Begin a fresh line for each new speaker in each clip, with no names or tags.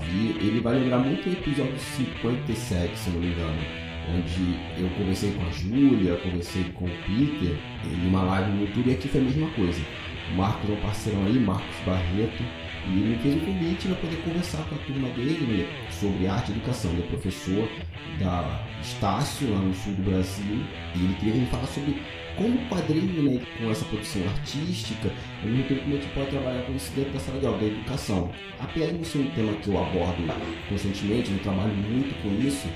ouvir. Ele vai lembrar muito o episódio 57, se não me engano, onde eu conversei com a Júlia, conversei com o Peter, em uma live no YouTube, e aqui foi a mesma coisa. O Marcos é um parceirão aí, Marcos Barreto, e ele me fez um convite para poder conversar com a turma dele sobre arte e educação. Ele é professor da Estácio, lá no sul do Brasil, e ele queria me falar sobre como o quadrinho, né, com essa produção artística, ao mesmo tempo como a gente pode trabalhar com isso dentro da sala de aula, da educação. Apesar de não ser um tema que eu abordo constantemente, eu trabalho muito com isso,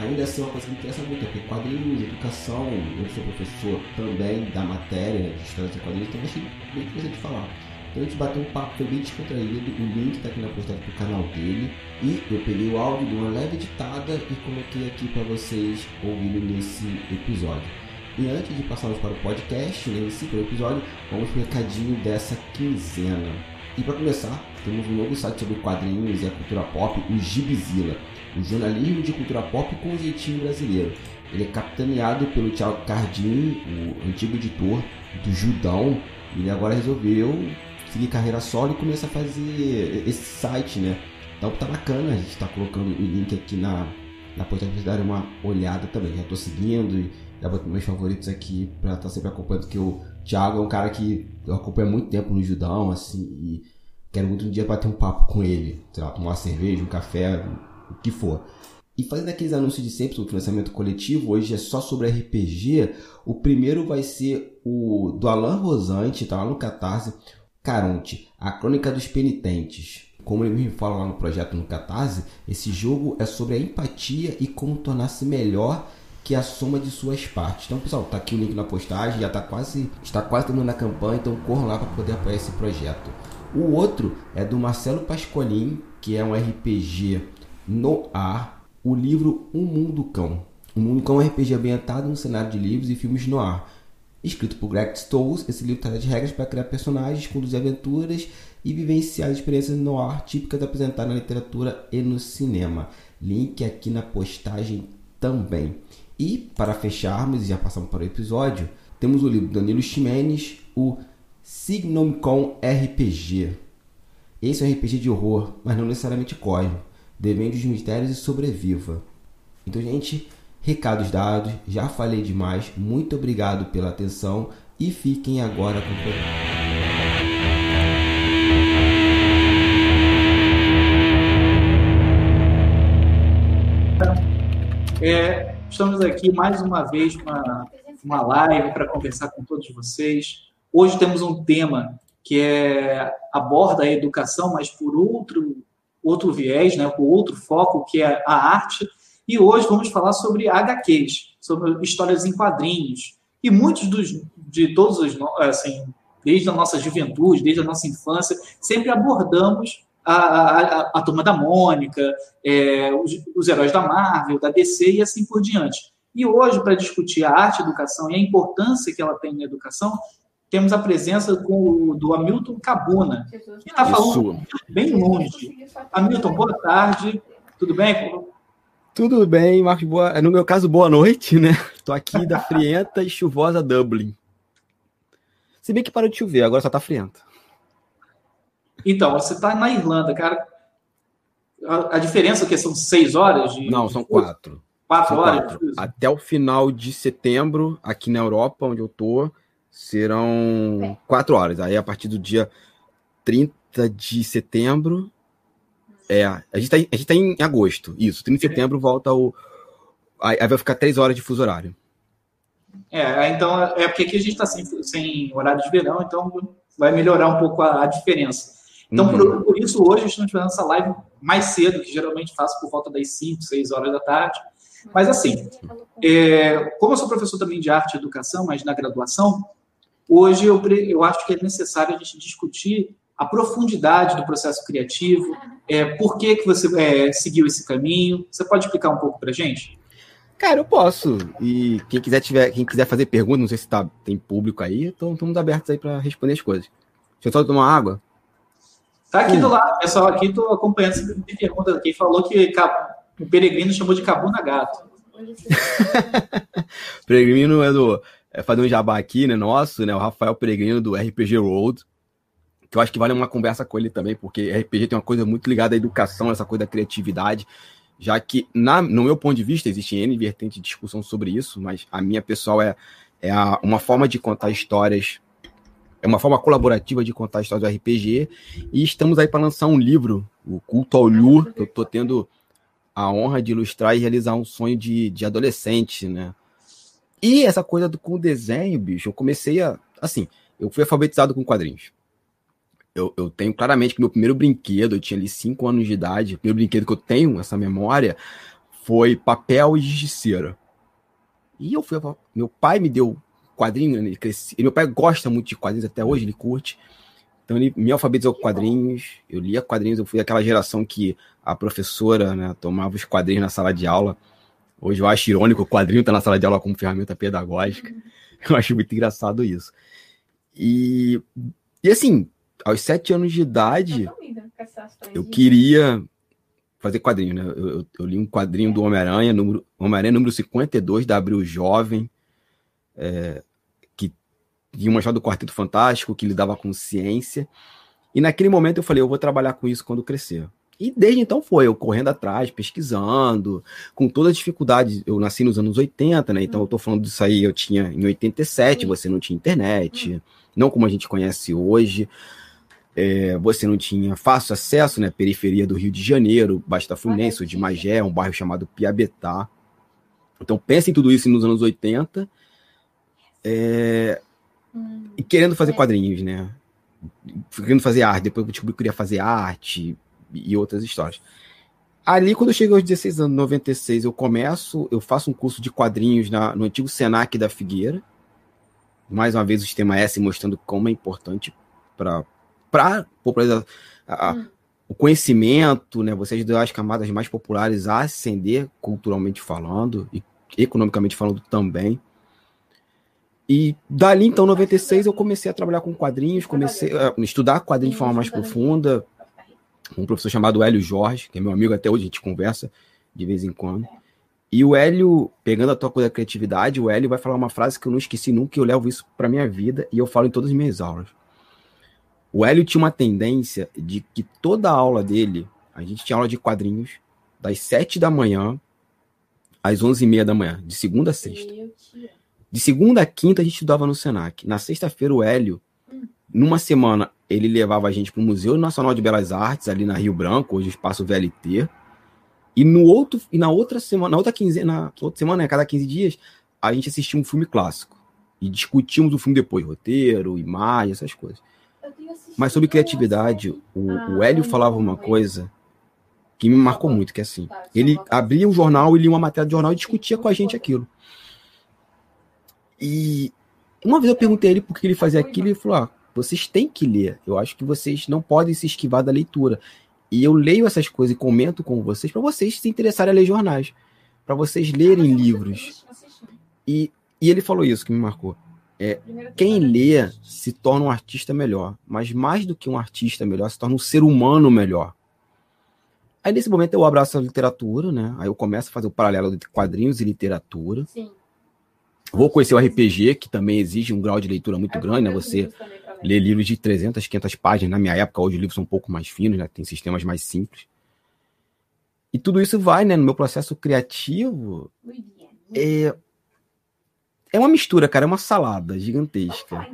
ainda assim é uma coisa que me interessa muito, é porque quadrinhos, educação, eu sou professor também da matéria né, de história de quadrinhos, então achei bem interessante falar. Então a gente um papo, foi bem descontraído, o link está aqui na postagem do canal dele. E eu peguei o áudio de uma leve editada e coloquei aqui para vocês ouvirem nesse episódio. E antes de passarmos para o podcast, né, nesse episódio, vamos para o recadinho dessa quinzena. E para começar, temos um novo site sobre quadrinhos e a cultura pop, o Gibizilla, o jornalismo de cultura pop com jeitinho brasileiro. Ele é capitaneado pelo Thiago Cardim, o antigo editor do Judão. Ele agora resolveu seguir carreira solo e começa a fazer esse site, né? Então tá bacana, a gente tá colocando o link aqui na, na postagem pra vocês darem uma olhada também. Já tô seguindo e já botei meus favoritos aqui pra estar tá sempre acompanhando, porque o Thiago é um cara que eu acompanho há muito tempo no Judão, assim, e quero muito um dia bater um papo com ele, sei lá, tomar uma cerveja, um café, o que for. E fazendo aqueles anúncios de sempre sobre financiamento coletivo, hoje é só sobre RPG. O primeiro vai ser o do Alan Rosante, tá lá no Catarse. Caronte, a Crônica dos Penitentes. Como ele mesmo fala lá no projeto no Catarse, esse jogo é sobre a empatia e como tornar-se melhor que a soma de suas partes. Então, pessoal, tá aqui o link na postagem, já tá quase, está quase terminando a campanha, então corram lá para poder apoiar esse projeto. O outro é do Marcelo Pascolin, que é um RPG no ar, o livro Um Mundo Cão. O Mundo Cão é um RPG ambientado no cenário de livros e filmes no ar Escrito por Greg Stolz, esse livro trata de regras para criar personagens, conduzir aventuras e vivenciar experiências no ar típicas apresentadas na literatura e no cinema. Link aqui na postagem também. E, para fecharmos e já passamos para o episódio, temos o livro Danilo Ximenes, o Signomcon RPG. Esse é um RPG de horror, mas não necessariamente corre. Devende os mistérios e sobreviva. Então, gente, Recados dados, já falei demais. Muito obrigado pela atenção e fiquem agora com o programa.
É, estamos aqui mais uma vez uma, uma live para conversar com todos vocês. Hoje temos um tema que é, aborda a educação, mas por outro, outro viés, né, por outro foco, que é a arte e hoje vamos falar sobre HQs, sobre histórias em quadrinhos. E muitos dos, de todos os, assim, desde a nossa juventude, desde a nossa infância, sempre abordamos a, a, a, a turma da Mônica, é, os, os, heróis da Marvel, da DC e assim por diante. E hoje, para discutir a arte e a educação e a importância que ela tem na educação, temos a presença com, do Hamilton Cabuna, que está falando bem longe. Hamilton, boa tarde. Tudo bem?
Tudo bem, Marcos. Boa... No meu caso, boa noite, né? Tô aqui da frienta e chuvosa Dublin. Se bem que parou de chover, agora só tá frienta.
Então, você tá na Irlanda, cara. A, a diferença é que são seis horas? De...
Não, são quatro.
Quatro são horas?
Quatro. Até o final de setembro, aqui na Europa, onde eu tô, serão quatro horas. Aí, a partir do dia 30 de setembro, é, a gente, tá, a gente tá em agosto, isso. 30 de setembro volta o. Aí vai ficar três horas de fuso horário.
É, então é porque aqui a gente está sem, sem horário de verão, então vai melhorar um pouco a, a diferença. Então, uhum. por, por, isso, hoje estamos fazendo essa live mais cedo, que geralmente faço por volta das 5, 6 horas da tarde. Mas, assim, é, como eu sou professor também de arte e educação, mas na graduação, hoje eu, eu acho que é necessário a gente discutir a profundidade do processo criativo, é, por que, que você é, seguiu esse caminho. Você pode explicar um pouco para gente?
Cara, eu posso. E quem quiser, tiver, quem quiser fazer pergunta, não sei se tá, tem público aí, então estamos abertos aí para responder as coisas. Deixa eu só tomar água.
Tá aqui hum. do lado, pessoal aqui, tô acompanhando essa pergunta aqui, falou que O Peregrino chamou de Cabuna Gato.
Peregrino é do. É fazer um jabá aqui, né? Nosso, né? O Rafael Peregrino do RPG Road. Que eu acho que vale uma conversa com ele também, porque RPG tem uma coisa muito ligada à educação, essa coisa da criatividade. Já que, na, no meu ponto de vista, existe N vertente de discussão sobre isso, mas a minha pessoal é, é a, uma forma de contar histórias é uma forma colaborativa de contar a história do RPG. E estamos aí para lançar um livro, o Culto ao Lu, que eu estou tendo a honra de ilustrar e realizar um sonho de, de adolescente, né? E essa coisa do, com o desenho, bicho, eu comecei a. Assim, eu fui alfabetizado com quadrinhos. Eu, eu tenho claramente que meu primeiro brinquedo, eu tinha ali 5 anos de idade, o primeiro brinquedo que eu tenho, essa memória, foi papel e giz de cera. E eu fui. Meu pai me deu quadrinho, né? ele cresci, meu pai gosta muito de quadrinhos até hoje, ele curte. Então ele me alfabetizou com quadrinhos, eu lia quadrinhos, eu fui aquela geração que a professora né, tomava os quadrinhos na sala de aula. Hoje eu acho irônico o quadrinho estar tá na sala de aula como ferramenta pedagógica. Eu acho muito engraçado isso. E, e assim, aos sete anos de idade, eu queria fazer quadrinho, né? Eu, eu, eu li um quadrinho do Homem-Aranha, número, Homem-Aranha número 52, da Abril Jovem, é, de uma do Quarteto Fantástico, que lidava com ciência. E naquele momento eu falei, eu vou trabalhar com isso quando crescer. E desde então foi, eu correndo atrás, pesquisando, com toda a dificuldade. Eu nasci nos anos 80, né? Então eu tô falando disso aí, eu tinha em 87, você não tinha internet, não como a gente conhece hoje. É, você não tinha fácil acesso, né? Periferia do Rio de Janeiro, Basta Fluminense, de Magé, um bairro chamado Piabetá. Então pense em tudo isso nos anos 80. É, e querendo fazer é. quadrinhos, né? Querendo fazer arte. Depois eu descobri que eu queria fazer arte e outras histórias. Ali, quando eu cheguei aos 16 anos, 96, eu começo, eu faço um curso de quadrinhos na, no antigo Senac da Figueira. Mais uma vez, o sistema S mostrando como é importante para popularizar hum. o conhecimento, né? Você ajudar as camadas mais populares a ascender culturalmente falando e economicamente falando também. E dali, então, 96, eu comecei a trabalhar com quadrinhos, comecei a estudar quadrinhos de forma mais profunda, com um professor chamado Hélio Jorge, que é meu amigo até hoje, a gente conversa de vez em quando. E o Hélio, pegando a tua coisa da criatividade, o Hélio vai falar uma frase que eu não esqueci nunca, e eu levo isso para minha vida, e eu falo em todas as minhas aulas. O Hélio tinha uma tendência de que toda a aula dele, a gente tinha aula de quadrinhos, das 7 da manhã às 11 e meia da manhã, de segunda a sexta. De segunda a quinta a gente estudava no Senac. Na sexta-feira o Hélio, numa semana, ele levava a gente para o Museu Nacional de Belas Artes, ali na Rio Branco, hoje espaço VLT. E no outro, e na outra semana, na outra quinzena, na outra semana, né, cada 15 dias, a gente assistia um filme clássico. E discutimos o filme depois, roteiro, imagem, essas coisas. Mas sobre criatividade, o, o Hélio falava uma coisa que me marcou muito, que é assim, ele abria um jornal, e lia uma matéria de jornal e discutia com a gente aquilo. E uma vez eu perguntei a ele por que ele fazia aquilo, e ele falou: ah, vocês têm que ler. Eu acho que vocês não podem se esquivar da leitura. E eu leio essas coisas e comento com vocês para vocês se interessarem a ler jornais, para vocês lerem livros. E, e ele falou isso que me marcou. É, quem lê se torna um artista melhor, mas mais do que um artista melhor, se torna um ser humano melhor. Aí nesse momento eu abraço a literatura, né? Aí eu começo a fazer o paralelo entre quadrinhos e literatura. Sim. Vou conhecer o RPG, que também exige um grau de leitura muito é grande, né? Você lê livros de 300, 500 páginas. Na minha época, hoje os livros são um pouco mais finos, né? Tem sistemas mais simples. E tudo isso vai, né? No meu processo criativo. É, é uma mistura, cara. É uma salada gigantesca.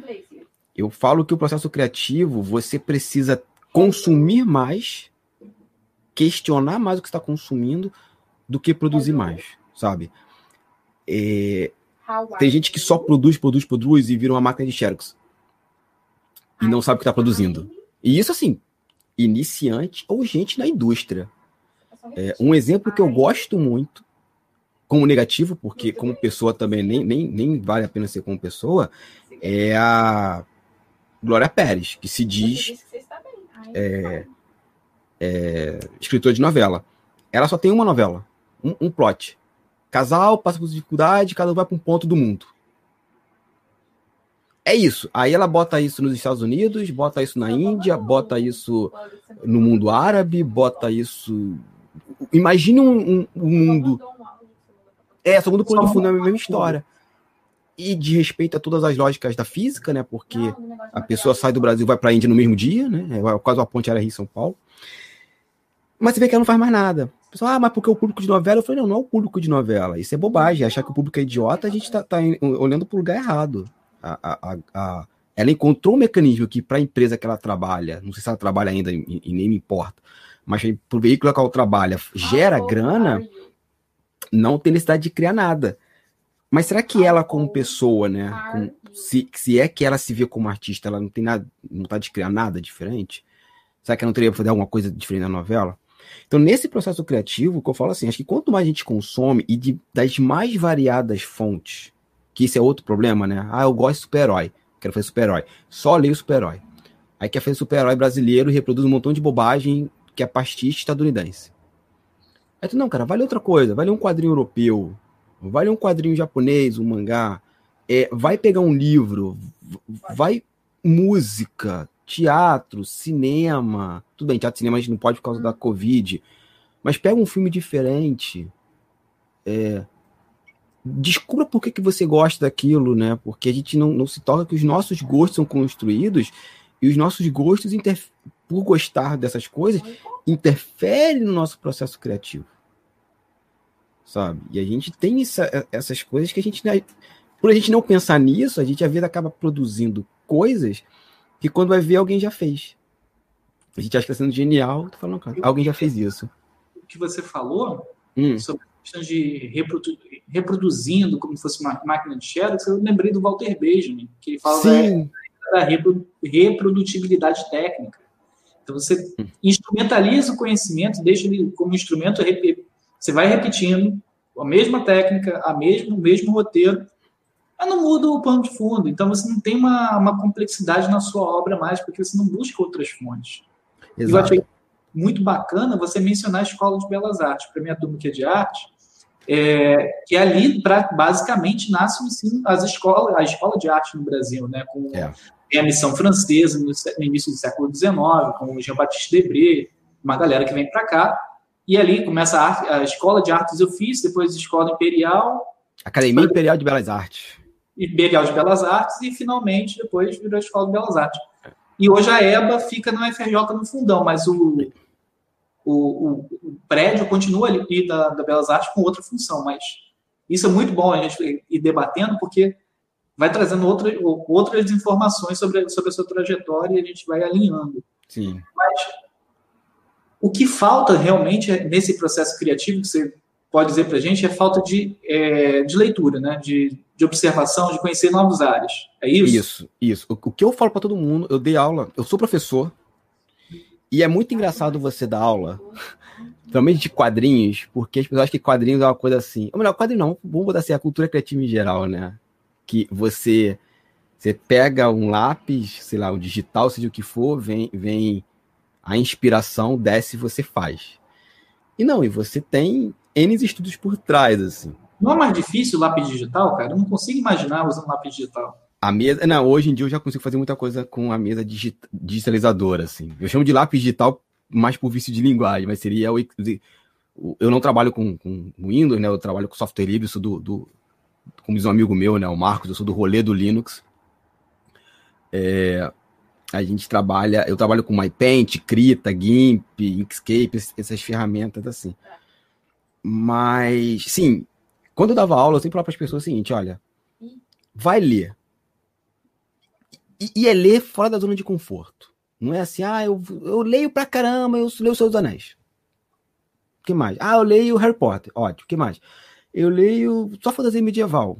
Eu falo que o processo criativo, você precisa consumir mais, questionar mais o que está consumindo, do que produzir mais, sabe? É, tem gente que só produz, produz, produz e vira uma máquina de Xerox. E não sabe o que está produzindo. E isso, assim, iniciante ou gente na indústria. É, um exemplo que eu gosto muito, como negativo, porque como pessoa também nem, nem, nem vale a pena ser como pessoa, é a Glória Pérez, que se diz é, é, escritora de novela. Ela só tem uma novela, um, um plot. Casal passa por dificuldade, cada um vai para um ponto do mundo. É isso. Aí ela bota isso nos Estados Unidos, bota isso na Índia, bota isso no mundo árabe, bota isso Imagine um, um, um mundo. É, só muda o de fundo é a mesma história. E de respeito a todas as lógicas da física, né? Porque a pessoa sai do Brasil e vai para a Índia no mesmo dia, né? É quase uma ponte aérea Rio-São Paulo. Mas você vê que ela não faz mais nada. O pessoal, ah, mas porque o público de novela? Eu falei, não, não é o público de novela. Isso é bobagem. Achar que o público é idiota, a gente tá, tá olhando para o lugar errado. A, a, a, ela encontrou um mecanismo que, para a empresa que ela trabalha, não sei se ela trabalha ainda e, e nem me importa, mas para o veículo que ela trabalha, gera grana, não tem necessidade de criar nada. Mas será que ela, como pessoa, né? Com, se, se é que ela se vê como artista, ela não tem nada, não tá de criar nada diferente? Será que ela não teria que fazer alguma coisa diferente na novela? Então, nesse processo criativo, que eu falo assim, acho que quanto mais a gente consome e de, das mais variadas fontes, que isso é outro problema, né? Ah, eu gosto de super-herói, quero fazer super-herói. Só leio super-herói. Aí quer fazer super-herói brasileiro e reproduz um montão de bobagem que é pastiche estadunidense. Aí tu, não, cara, vale outra coisa, vale um quadrinho europeu, vale um quadrinho japonês, um mangá, é, vai pegar um livro, vai música, teatro, cinema. Tudo bem, teatro e cinema a gente não pode por causa da Covid, mas pega um filme diferente. É, descubra por que, que você gosta daquilo, né? Porque a gente não, não se toca que os nossos gostos são construídos e os nossos gostos, por gostar dessas coisas, interferem no nosso processo criativo. Sabe? E a gente tem essa, essas coisas que a gente. Por a gente não pensar nisso, a gente a vida acaba produzindo coisas que quando vai ver alguém já fez. A gente acha que está sendo genial, tô falando, cara, alguém já fez isso.
O que você falou hum. sobre a questão de reprodu reproduzindo como se fosse uma máquina de Xerox, eu lembrei do Walter Benjamin, que ele fala Sim. da, da reprodutibilidade técnica. Então você hum. instrumentaliza o conhecimento, deixa ele como instrumento, você vai repetindo a mesma técnica, a mesmo, o mesmo roteiro, mas não muda o pano de fundo. Então você não tem uma, uma complexidade na sua obra mais, porque você não busca outras fontes. Exato. Eu achei muito bacana você mencionar a Escola de Belas Artes, para minha turma que é de arte, é, que ali pra, basicamente nasce sim as escolas, a escola de arte no Brasil, né, com é. a missão francesa no, no, início do século XIX, com o Jean-Baptiste Debré, uma galera que vem para cá, e ali começa a, arte, a, escola de artes e ofícios, depois a escola imperial,
Academia Imperial de Belas Artes.
Imperial de Belas Artes e finalmente depois virou a Escola de Belas Artes. E hoje a EBA fica na UFRJ no fundão, mas o, o, o, prédio continua ali da, da Belas Artes com outra função, mas isso é muito bom a gente ir debatendo, porque vai trazendo outra, outras informações sobre, sobre a sua trajetória e a gente vai alinhando.
Sim.
Mas o que falta realmente nesse processo criativo que você pode dizer para a gente é falta de, é, de leitura, né? De, de observação, de conhecer novos áreas. É isso?
Isso, isso. O, o que eu falo para todo mundo, eu dei aula, eu sou professor, e é muito engraçado você dar aula, também de quadrinhos, porque as pessoas acham que quadrinhos é uma coisa assim. Ou melhor, quadrinho não, vamos botar assim, a cultura criativa em geral, né? Que você, você pega um lápis, sei lá, um digital, seja o que for, vem, vem a inspiração, desce e você faz. E não, e você tem N estudos por trás, assim.
Não é mais difícil o lápis digital, cara? Eu não consigo imaginar usando lápis digital.
A mesa, não, hoje em dia eu já consigo fazer muita coisa com a mesa digitalizadora, assim. Eu chamo de lápis digital mais por vício de linguagem, mas seria o, eu não trabalho com, com Windows, né? Eu trabalho com software livre, sou do, do como diz um amigo meu, né? O Marcos, eu sou do rolê do Linux. É, a gente trabalha, eu trabalho com MyPaint, Krita, GIMP, Inkscape, essas ferramentas assim. Mas, sim, quando eu dava aula, eu sempre falava para as pessoas o seguinte: olha, vai ler. E, e, é ler fora da zona de conforto. Não é assim, ah, eu, eu leio pra caramba, eu leio o Seus Anéis. O que mais? Ah, eu leio Harry Potter. Ótimo. O que mais? Eu leio só fantasia medieval.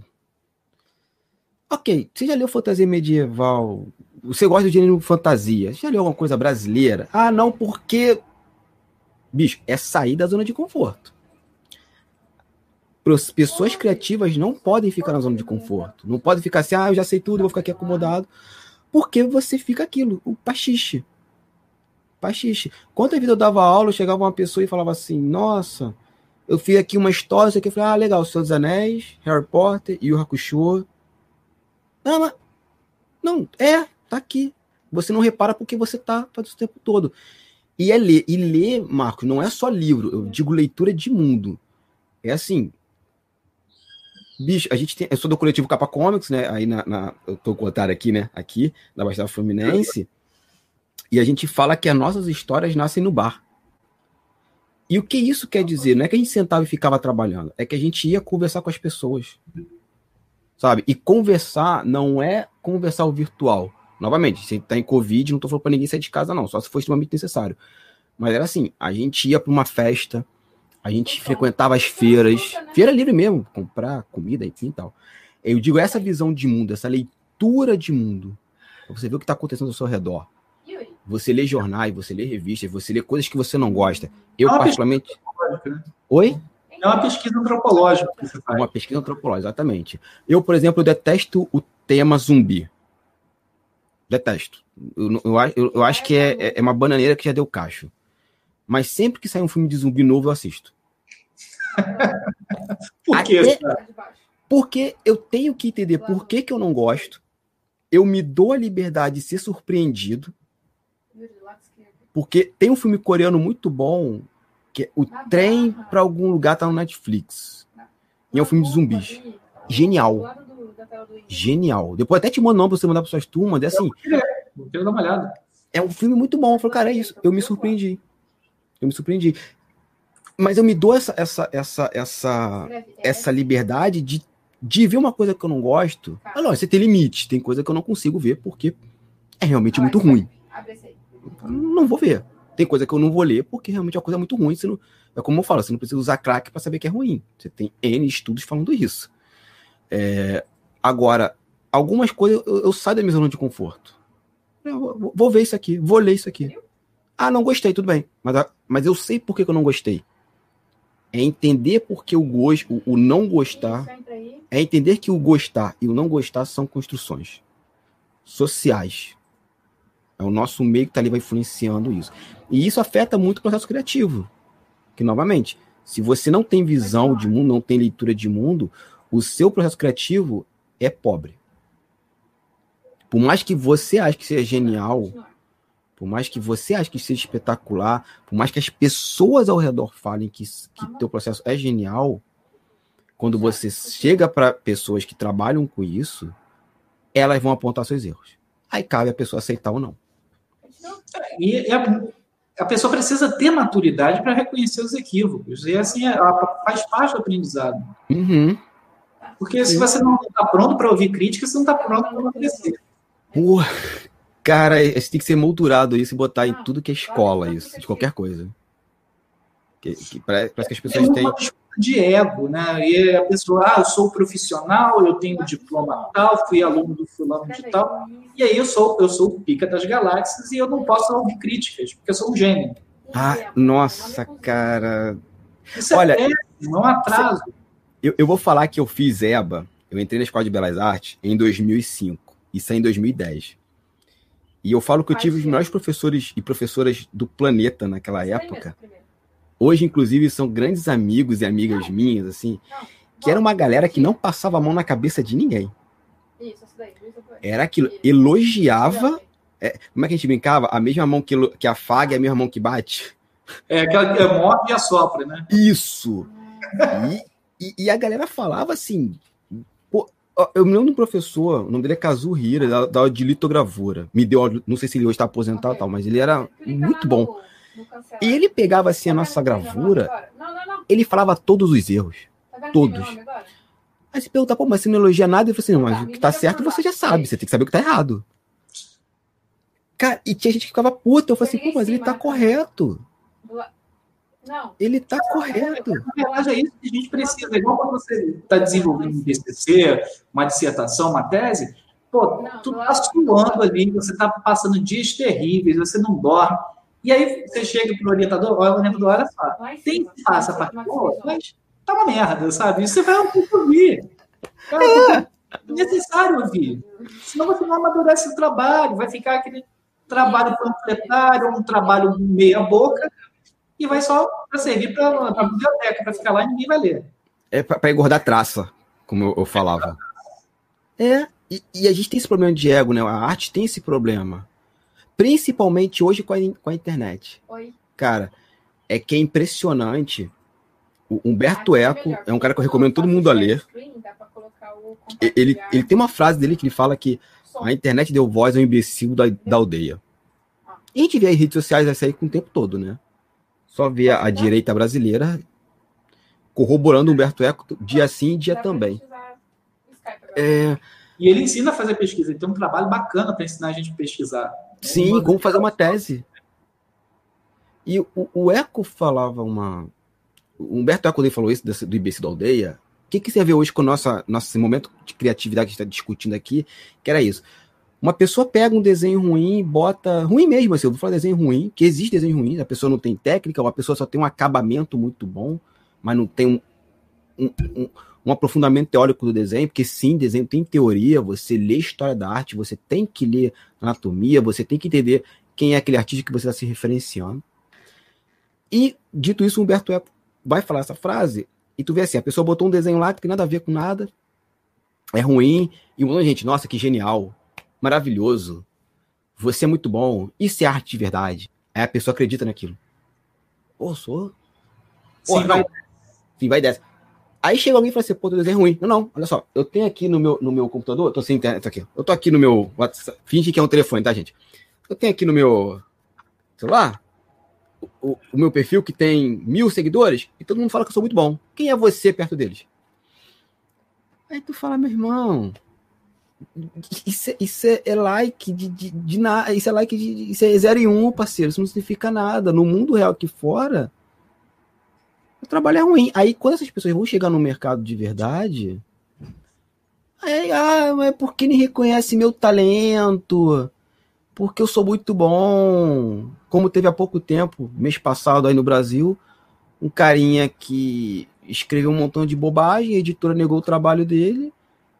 Ok, você já leu fantasia medieval? Você gosta do gênero fantasia? Já leu alguma coisa brasileira? Ah, não, porque. Bicho, é sair da zona de conforto pessoas criativas não podem ficar na zona de conforto. Não podem ficar assim, ah, eu já sei tudo, vou ficar aqui acomodado. Porque você fica aquilo, o pachiche. Pachiche. Quantas vezes eu dava aula, chegava uma pessoa e falava assim, nossa, eu fiz aqui uma história, isso aqui. Eu falei, ah, legal, Senhor dos Anéis, Harry Potter, Yu Hakusho. Não, mas... Não, é, tá aqui. Você não repara porque você tá faz o tempo todo. E é ler. E ler, Marcos, não é só livro. Eu digo leitura de mundo. É assim. Bicho, a gente tem. Eu sou do coletivo Capa Comics, né? Aí na. na eu tô com o otário aqui, né? Aqui, da Baixada Fluminense. E a gente fala que as nossas histórias nascem no bar. E o que isso quer dizer? Não é que a gente sentava e ficava trabalhando, é que a gente ia conversar com as pessoas. Sabe? E conversar não é conversar o virtual. Novamente, se tá em Covid, não tô falando pra ninguém sair de casa, não, só se for extremamente necessário. Mas era assim: a gente ia para uma festa, a gente frequentava as feiras, feira livre mesmo, comprar comida, enfim e tal. Eu digo essa visão de mundo, essa leitura de mundo, pra você ver o que está acontecendo ao seu redor. Você lê jornais, você lê revistas, você lê coisas que você não gosta. Eu, é particularmente. Né? Oi?
É uma pesquisa antropológica que você faz.
Uma pesquisa antropológica, exatamente. Eu, por exemplo, detesto o tema zumbi. Detesto. Eu, eu, eu, eu acho que é, é uma bananeira que já deu cacho. Mas sempre que sai um filme de zumbi novo, eu assisto.
por quê?
Até, porque eu tenho que entender por que, que eu não gosto. Eu me dou a liberdade de ser surpreendido. Porque tem um filme coreano muito bom, que é O Trem para Algum Lugar tá no Netflix. E é um filme de zumbis. Genial. Genial. Depois até te mando nome pra você mandar para suas turmas. É assim.
Querer dar uma olhada.
É um filme muito bom. Eu falei, cara, é isso. Eu me surpreendi. Eu me surpreendi. Mas eu me dou essa, essa, essa, essa, essa liberdade de, de ver uma coisa que eu não gosto. Ah, não, você tem limite. Tem coisa que eu não consigo ver porque é realmente muito ruim. Não vou ver. Tem coisa que eu não vou ler porque realmente é uma coisa muito ruim. Você não, é como eu falo, você não precisa usar crack para saber que é ruim. Você tem N estudos falando isso. É, agora, algumas coisas eu, eu, saio da minha zona de conforto. Vou, vou ver isso aqui, vou ler isso aqui. Ah, não gostei, tudo bem. Mas, mas eu sei por que, que eu não gostei. É entender porque o, gosto, o, o não gostar. É entender que o gostar e o não gostar são construções sociais. É o nosso meio que está ali vai influenciando isso. E isso afeta muito o processo criativo. Que, novamente, se você não tem visão de mundo, não tem leitura de mundo, o seu processo criativo é pobre. Por mais que você ache que seja genial, por mais que você ache que seja espetacular, por mais que as pessoas ao redor falem que, que teu processo é genial, quando você chega para pessoas que trabalham com isso, elas vão apontar seus erros. Aí cabe a pessoa aceitar ou não.
E a, a pessoa precisa ter maturidade para reconhecer os equívocos. E assim, faz parte do aprendizado.
Uhum.
Porque se você não está pronto para ouvir críticas, você não está pronto para.
Porra, cara, você tem que ser moldurado isso e botar em tudo que é escola, isso, de qualquer coisa. Que, que parece, parece, que as pessoas têm.
De ego, né? E a pessoa, ah, eu sou profissional, eu tenho diploma tal, fui aluno do fulano de tal, e aí eu sou, eu sou o pica das galáxias e eu não posso ouvir críticas, porque eu sou um gênio.
Ah, nossa, cara.
Isso é Olha, é não atraso.
Eu, eu vou falar que eu fiz EBA, eu entrei na Escola de Belas Artes em 2005, isso é em 2010. E eu falo que eu tive os melhores professores e professoras do planeta naquela época. Hoje, inclusive, são grandes amigos e amigas minhas, assim, que era uma galera que não passava a mão na cabeça de ninguém. Era aquilo, elogiava. É, como é que a gente brincava? A mesma mão que, que afaga é a mesma mão que bate.
É aquela que move e assopra, né?
Isso. E, e, e, a galera falava assim, eu me lembro de um professor, o nome dele é Kazu Hira, da, da de litogravura. Me deu, não sei se ele hoje está aposentado okay. tal, mas ele era muito bom. E ele pegava assim a nossa gravura, ele falava todos os erros. Tá todos. Aí você pergunta, pô, mas você não elogia nada? Ele falou assim, não, mas o que tá certo você já sabe, você tem que saber o que tá errado. Cara, e tinha gente que ficava puta, eu falei assim, pô, mas ele tá correto. Não. Ele está correto.
Na verdade, é isso que a gente precisa. Igual quando você está desenvolvendo um TCC, uma dissertação, uma tese, pô, não, tu está suando ali, você está passando dias terríveis, você não dorme. E aí você chega para o orientador, o orientador olha só, tem que passar essa parte, pô, mas tá uma merda, sabe? Isso você vai ouvir. é necessário ouvir. Senão você não amadurece o trabalho, vai ficar aquele trabalho panfletário, um trabalho meia boca, e vai só para servir para a biblioteca, para ficar lá e ninguém vai ler.
É para engordar traça, como eu, eu falava. É, e, e, a gente tem esse problema de ego, né? A arte tem esse problema. principalmente hoje com a, com a internet.
Oi.
Cara, é que é impressionante. O Humberto
é
Eco
melhor,
é um cara que eu recomendo todo mundo a ler.
o
Ele, ele tem uma frase dele que ele fala que a internet deu voz ao imbecil da, da aldeia. E a gente vê as redes sociais essa aí com o tempo todo, né? Só vê a, a direita brasileira corroborando o Humberto Eco dia sim, dia também. É,
E ele ensina a fazer pesquisa. Ele tem um trabalho bacana para ensinar a gente a pesquisar.
sim, como fazer uma tese. E o, o Eco falava uma. O Humberto Eco ele falou isso desse- do imbecil da aldeia. O que, que você vê hoje com o nossa, nosso momento de criatividade que a gente está discutindo aqui? Que era isso. Uma pessoa pega um desenho ruim, bota. Ruim mesmo, assim, eu vou falar desenho ruim, que existe desenho ruim, a pessoa não tem técnica, ou a pessoa só tem um acabamento muito bom, mas não tem um, um, um- um aprofundamento teórico do desenho, porque sim, desenho tem teoria, você lê história da arte, você tem que ler anatomia, você tem que entender quem é aquele artista que você está se referenciando. E, dito isso, Humberto Eco vai falar essa frase, e tu vê assim, a pessoa botou um desenho lá que tem nada a ver com nada, é ruim, e um gente, nossa, que genial, maravilhoso, você é muito bom, isso é arte de verdade. Aí a pessoa acredita naquilo. Pô, sou.
Sim, vai.
não. Sim, vai dessa. Aí chega alguém e fala assim, pô, teu desenho é ruim. Não, não, olha só, eu tenho aqui no meu, no meu computador, tô sem internet aqui. Eu tô aqui no meu WhatsApp, finge que é um telefone, tá, gente? Eu tenho aqui no meu celular o, o- o meu perfil que tem mil seguidores e todo mundo fala que eu sou muito bom. Quem é você perto deles? Aí tu fala, meu irmão, isso, é- isso é, é like de, de, de nada, isso é like de, isso é e um, parceiro, isso não significa nada. No mundo real aqui fora, o trabalho é ruim. Aí quando essas pessoas vão chegar no mercado de verdade, aí, ah, mas por que nem reconhece meu talento? Porque eu sou muito bom. Como teve há pouco tempo, mês passado aí no Brasil, um carinha que escreveu um montão de bobagem, a editora negou o trabalho dele,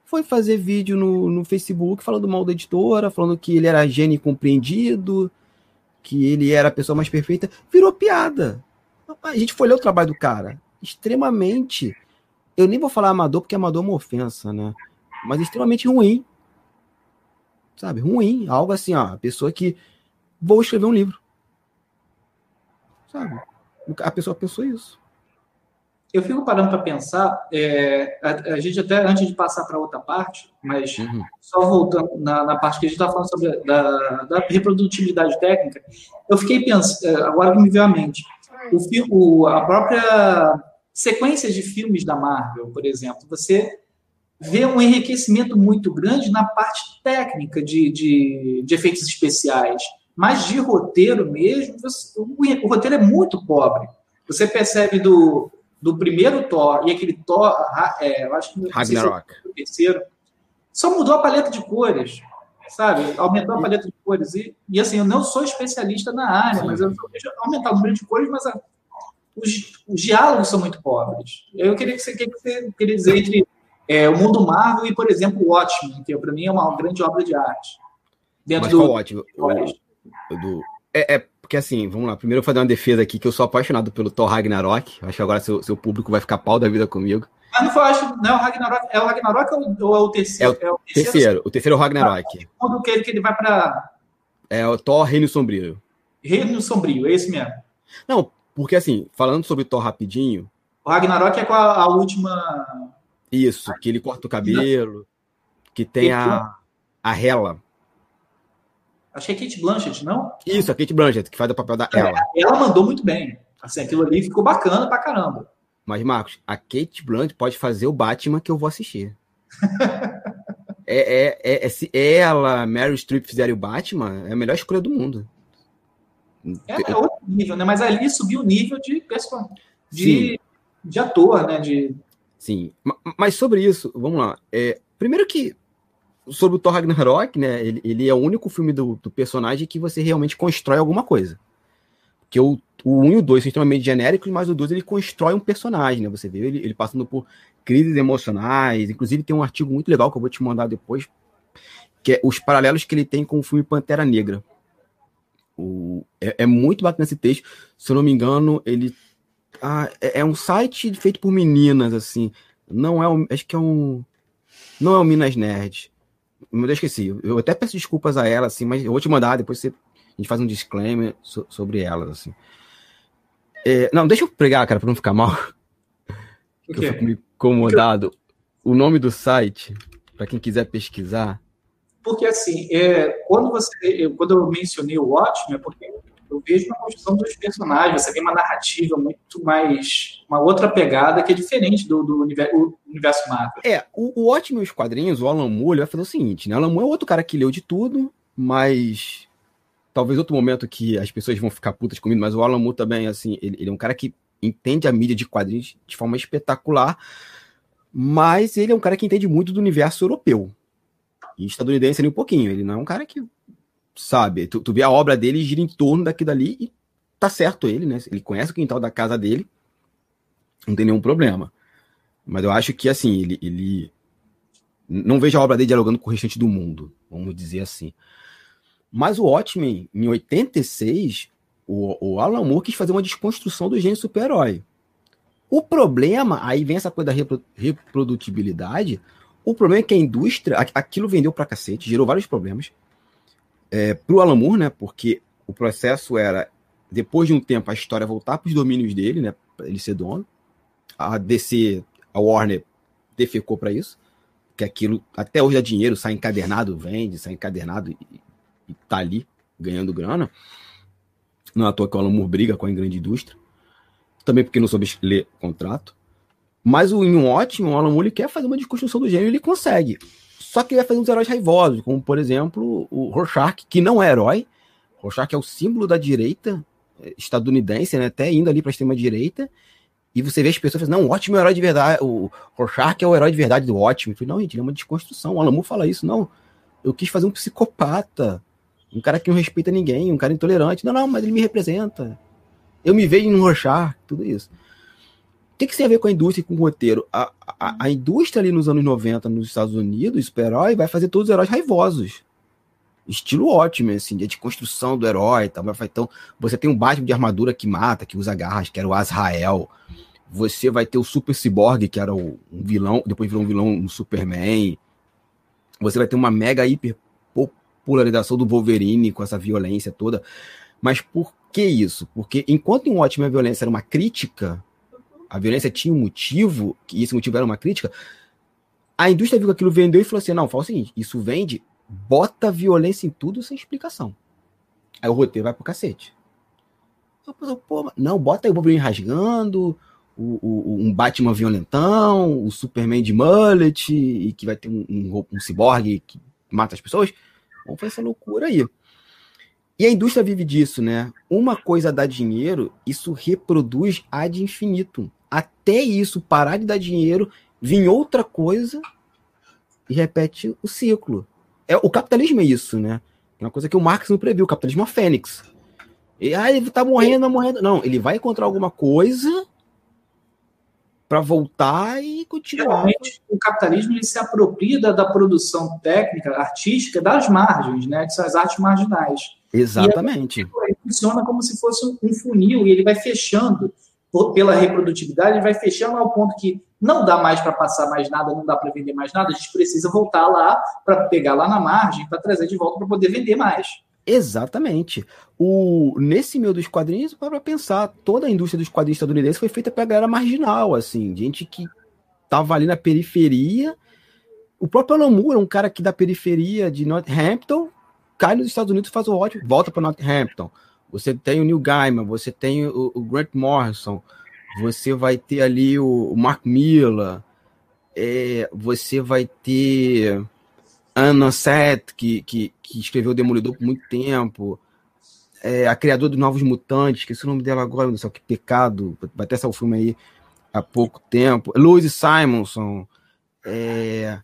foi fazer vídeo no, no Facebook falando mal da editora, falando que ele era gênio incompreendido, que ele era a pessoa mais perfeita, virou piada. A gente foi ler o trabalho do cara. Extremamente. Eu nem vou falar amador, porque amador é uma ofensa, né? Mas extremamente ruim. Sabe? Ruim. Algo assim, ó. A pessoa que. Vou escrever um livro. Sabe? A pessoa pensou isso.
Eu fico parando para pensar, é, a, a gente até antes de passar para outra parte, mas
Uhum.
só voltando na, na parte que a gente está falando sobre a, da, da reprodutibilidade técnica, eu fiquei pensando, agora que me veio à mente, o, o- a própria sequência de filmes da Marvel, por exemplo, você vê um enriquecimento muito grande na parte técnica de, de, de efeitos especiais, mas de roteiro mesmo, você- o, o roteiro é muito pobre. Você percebe do, do primeiro Thor e aquele Thor, é, eu acho que sei se é
Ragnarok.
o terceiro, só mudou a paleta de cores, sabe? Aumentou a paleta de cores. E, e assim, eu não sou especialista na área,
Sim.
mas eu vejo aumentar o número de cores, mas a- os, os diálogos são muito pobres. Eu queria que você, que você queria dizer entre é, o mundo Marvel e, por exemplo, o Watchmen, que para mim é uma grande obra de arte. Dentro
Mas
do.
ótimo? O- do, é, é, porque assim, vamos lá. Primeiro eu vou fazer uma defesa aqui, que eu sou apaixonado pelo Thor Ragnarok. Acho que agora seu, seu público vai ficar pau da vida comigo.
Mas não foi, acho, não é o Ragnarok. É o Ragnarok ou, é o terceiro? É o
Terceiro, o terceiro é o Ragnarok.
segundo que ele, que ele vai para
É o Thor Reino Sombrio.
Reino Sombrio, é esse mesmo.
Não, porque assim, falando sobre Thor rapidinho,
O Ragnarok é com a, a última.
isso, que ele corta o cabelo, que tem a, a Hela.
Acho que é Kate Blanchett, não?
Isso, a Kate Blanchett, que faz o papel da Hela.
Ela mandou muito bem. Assim, aquilo ali ficou bacana pra caramba.
Mas, Marcos, a Kate Blanchett pode fazer o Batman que eu vou assistir. é, é, é, é- se ela, Mary Streep fizerem o Batman, é a melhor escolha do mundo.
É, é outro nível, né? Mas ali subiu o nível de, perso- de, de ator, né? De,
Sim, Ma- mas sobre isso, vamos lá. É, primeiro que sobre o Thor Ragnarok, né? Ele, ele é o único filme do, do personagem que você realmente constrói alguma coisa. Porque o, o 1 e o 2 são extremamente genéricos, mas o 2 ele constrói um personagem, né? Você vê ele, ele passando por crises emocionais. Inclusive, tem um artigo muito legal que eu vou te mandar depois, que é os paralelos que ele tem com o filme Pantera Negra. O, é, é muito bacana esse texto. Se eu não me engano, ele ah, é, é um site feito por meninas, assim. Não é um. Acho que é um. Não é o Minas Nerd. Deus, esqueci. Eu até peço desculpas a ela, assim, mas eu vou te mandar, depois você a gente faz um disclaimer so, sobre elas, assim. É, não, deixa eu pregar, cara, para não ficar mal.
O
que eu fico meio incomodado. O nome do site, para quem quiser pesquisar,
Porque assim, é, quando você, eu- quando eu mencionei o Watchmen, é porque eu vejo uma construção dos personagens, você vê uma narrativa muito mais, uma outra pegada que é diferente do, do universo, universo Marvel.
É, o, o ótimo os quadrinhos, o Alan Moore, ele vai fazer o seguinte, né? Alan Moore é outro cara que leu de tudo, mas talvez outro momento que as pessoas vão ficar putas comigo, mas o Alan Moore também, assim, ele, ele é um cara que entende a mídia de quadrinhos de forma espetacular, mas ele é um cara que entende muito do universo europeu. E estadunidense ali um pouquinho. Ele não é um cara que sabe. Tu, tu vê a obra dele gira em torno daqui dali e tá certo ele, né? Ele conhece o quintal da casa dele, não tem nenhum problema. Mas eu acho que, assim, ele, ele não vejo a obra dele dialogando com o restante do mundo, vamos dizer assim. Mas o Watchmen, em 86, o, o Alan Moore quis fazer uma desconstrução do gênero super-herói. O problema, aí vem essa coisa da repro- reprodutibilidade, o problema é que a indústria, aquilo vendeu pra cacete, gerou vários problemas. É, pro Alan Moore, né, porque o processo era, depois de um tempo, a história voltar pros domínios dele, né, ele ser dono. A DC, a Warner, defecou pra isso que aquilo até hoje dá dinheiro, sai encadernado, vende, sai encadernado e, e tá ali ganhando grana. Não é à toa que o Alan Moore briga com a grande indústria. Também porque não soube ler contrato. Mas o, em um ótimo, o Alan Moore quer fazer uma desconstrução do gênero e ele consegue. Só que ele vai fazer uns heróis raivosos, como por exemplo o Rorschach, que não é herói. Rorschach é o símbolo da direita eh, estadunidense, né? até indo ali para a extrema-direita. E você vê as pessoas falando, não, ótimo é o herói de verdade, o Rorschach é o herói de verdade do ótimo. Não, gente, ele é uma desconstrução. O Moore fala isso, não. Eu quis fazer um psicopata, um cara que não respeita ninguém, um cara intolerante. Não, não, mas ele me representa. Eu me vejo no Rorschach, tudo isso. O que, que tem a ver com a indústria e com o roteiro? A, a, a indústria ali nos anos 90, nos Estados Unidos, super-herói, vai fazer todos os heróis raivosos. Estilo ótimo, assim, de construção do herói e Então, você tem um Batman de armadura que mata, que usa garras, que era o Azrael. Você vai ter o Super Cyborg, que era o, um vilão, depois virou um vilão no Superman. Você vai ter uma mega hiper popularização do Wolverine com essa violência toda. Mas por que isso? Porque enquanto em Watchmen a violência era uma crítica, a violência tinha um motivo, que esse motivo era uma crítica, a indústria viu que aquilo vendeu e falou assim: não, fala o seguinte, isso vende, bota violência em tudo sem explicação. Aí o roteiro vai pro cacete. Penso, não, bota aí o Wolverine rasgando, o, o- um Batman violentão, o Superman de mullet, e que vai ter um, um, um ciborgue que mata as pessoas. Vamos fazer essa loucura aí. E a indústria vive disso, né? Uma coisa dá dinheiro, isso reproduz ad infinitum. Até isso parar de dar dinheiro, vir outra coisa e repete o ciclo. É, o capitalismo é isso, né? É uma coisa que o Marx não previu. O capitalismo é uma fênix. E, ah, ele tá morrendo, tá morrendo. Não, ele vai encontrar alguma coisa para voltar e continuar.
Geralmente, o capitalismo ele se apropria da, produção técnica, artística, das margens, né? Que são as artes marginais.
Exatamente.
Ele funciona como se fosse um funil e ele vai fechando pela reprodutividade, vai fechando ao ponto que não dá mais para passar mais nada, não dá para vender mais nada, a gente precisa voltar lá para pegar lá na margem, para trazer de volta para poder vender mais.
Exatamente. O, nesse meio dos quadrinhos, para pensar, toda a indústria dos quadrinhos estadunidenses foi feita pra galera marginal, assim, gente que tava ali na periferia. O próprio Alan Moore é um cara que da periferia de Northampton cai nos Estados Unidos faz o ótimo, volta para Northampton. Você tem o Neil Gaiman, você tem o, o Grant Morrison, você vai ter ali o, o Mark Miller, é, você vai ter Anna Seth, que, que, que escreveu o Demolidor por muito tempo, é, a criadora dos Novos Mutantes, esqueci o nome dela agora, do céu, que pecado, vai ter esse filme aí há pouco tempo, Louise Simonson, é,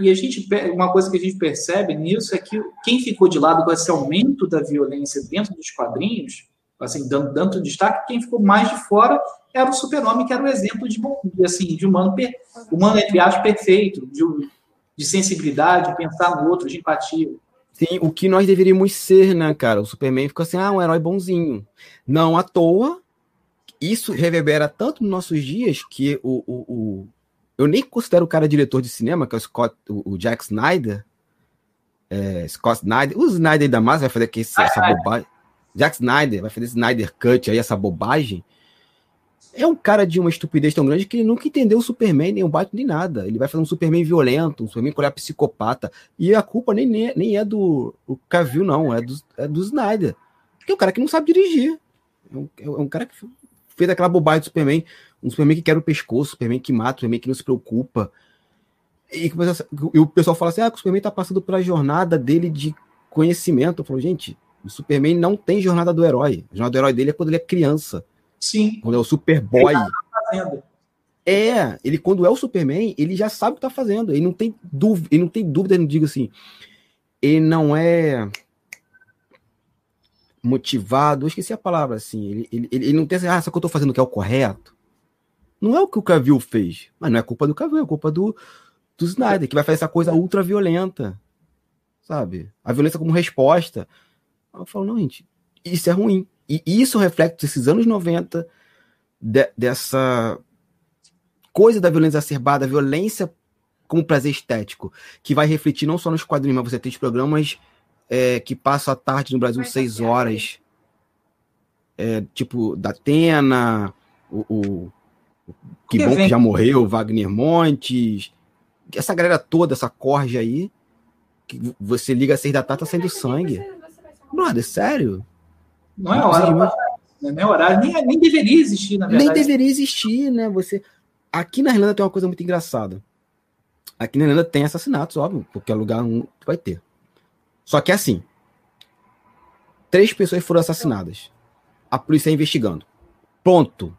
E a gente, uma coisa que a gente percebe nisso é que quem ficou de lado com esse aumento da violência dentro dos quadrinhos, assim, dando tanto destaque, quem ficou mais de fora era o super-homem, que era o exemplo de, assim, de humano, per- humano, entre aspas, perfeito, de, de sensibilidade, de pensar no outro, de empatia.
Sim, o que nós deveríamos ser, né, cara? O Superman ficou assim, ah, um herói bonzinho. Não à toa, isso reverbera tanto nos nossos dias que o, o, o- eu nem considero o cara diretor de cinema, que é o Scott, o, o Jack Snyder, é, Scott Snyder. O Snyder ainda mais vai fazer aqui essa, essa bobagem. Jack Snyder vai fazer esse Snyder Cut aí, essa bobagem. É um cara de uma estupidez tão grande que ele nunca entendeu o Superman, nem o Batman, nem nada. Ele vai fazer um Superman violento, um Superman com olhar psicopata. E a culpa nem, nem, nem é do o Cavill, não, é do, é do Snyder. Que é um cara que não sabe dirigir. É um, é um cara que fez aquela bobagem do Superman. Um Superman que quer o pescoço, Superman que mata, Superman que não se preocupa. E, e o pessoal fala assim: ah, o Superman tá passando pela jornada dele de conhecimento. Eu falo, gente, o Superman não tem jornada do herói. A jornada do herói dele é quando ele é criança.
Sim.
Quando é o Superboy. É, ele quando é o Superman, ele já sabe o que tá fazendo. Ele não tem dúvida, ele não tem dúvida, não digo assim. Ele não é motivado, eu esqueci a palavra assim. Ele, ele, ele não tem assim, ah, isso que eu tô fazendo que é o correto. Não é o que o Cavill fez, mas não é culpa do Cavill, é culpa do, do Snyder, que vai fazer essa coisa ultra violenta, sabe? A violência como resposta. Eu falo, não, gente, isso é ruim. E isso reflete esses anos 90, de, dessa coisa da violência exacerbada, violência como prazer estético, que vai refletir não só nos quadrinhos, mas você tem os programas é, que passam a tarde no Brasil seis horas, é, tipo da Atena, o, o, que bom que já morreu, Wagner Montes, essa galera toda, essa corja aí, que você liga às seis da tarde, tá saindo sangue. Brother, sério?
Não é hora, não é horário, nem, nem deveria existir, na verdade.
Nem deveria existir, né? Você. Aqui na Irlanda tem uma coisa muito engraçada. Aqui na Irlanda tem assassinatos, óbvio, porque é lugar um vai ter. Só que é assim. Três pessoas foram assassinadas. A polícia está investigando. Ponto.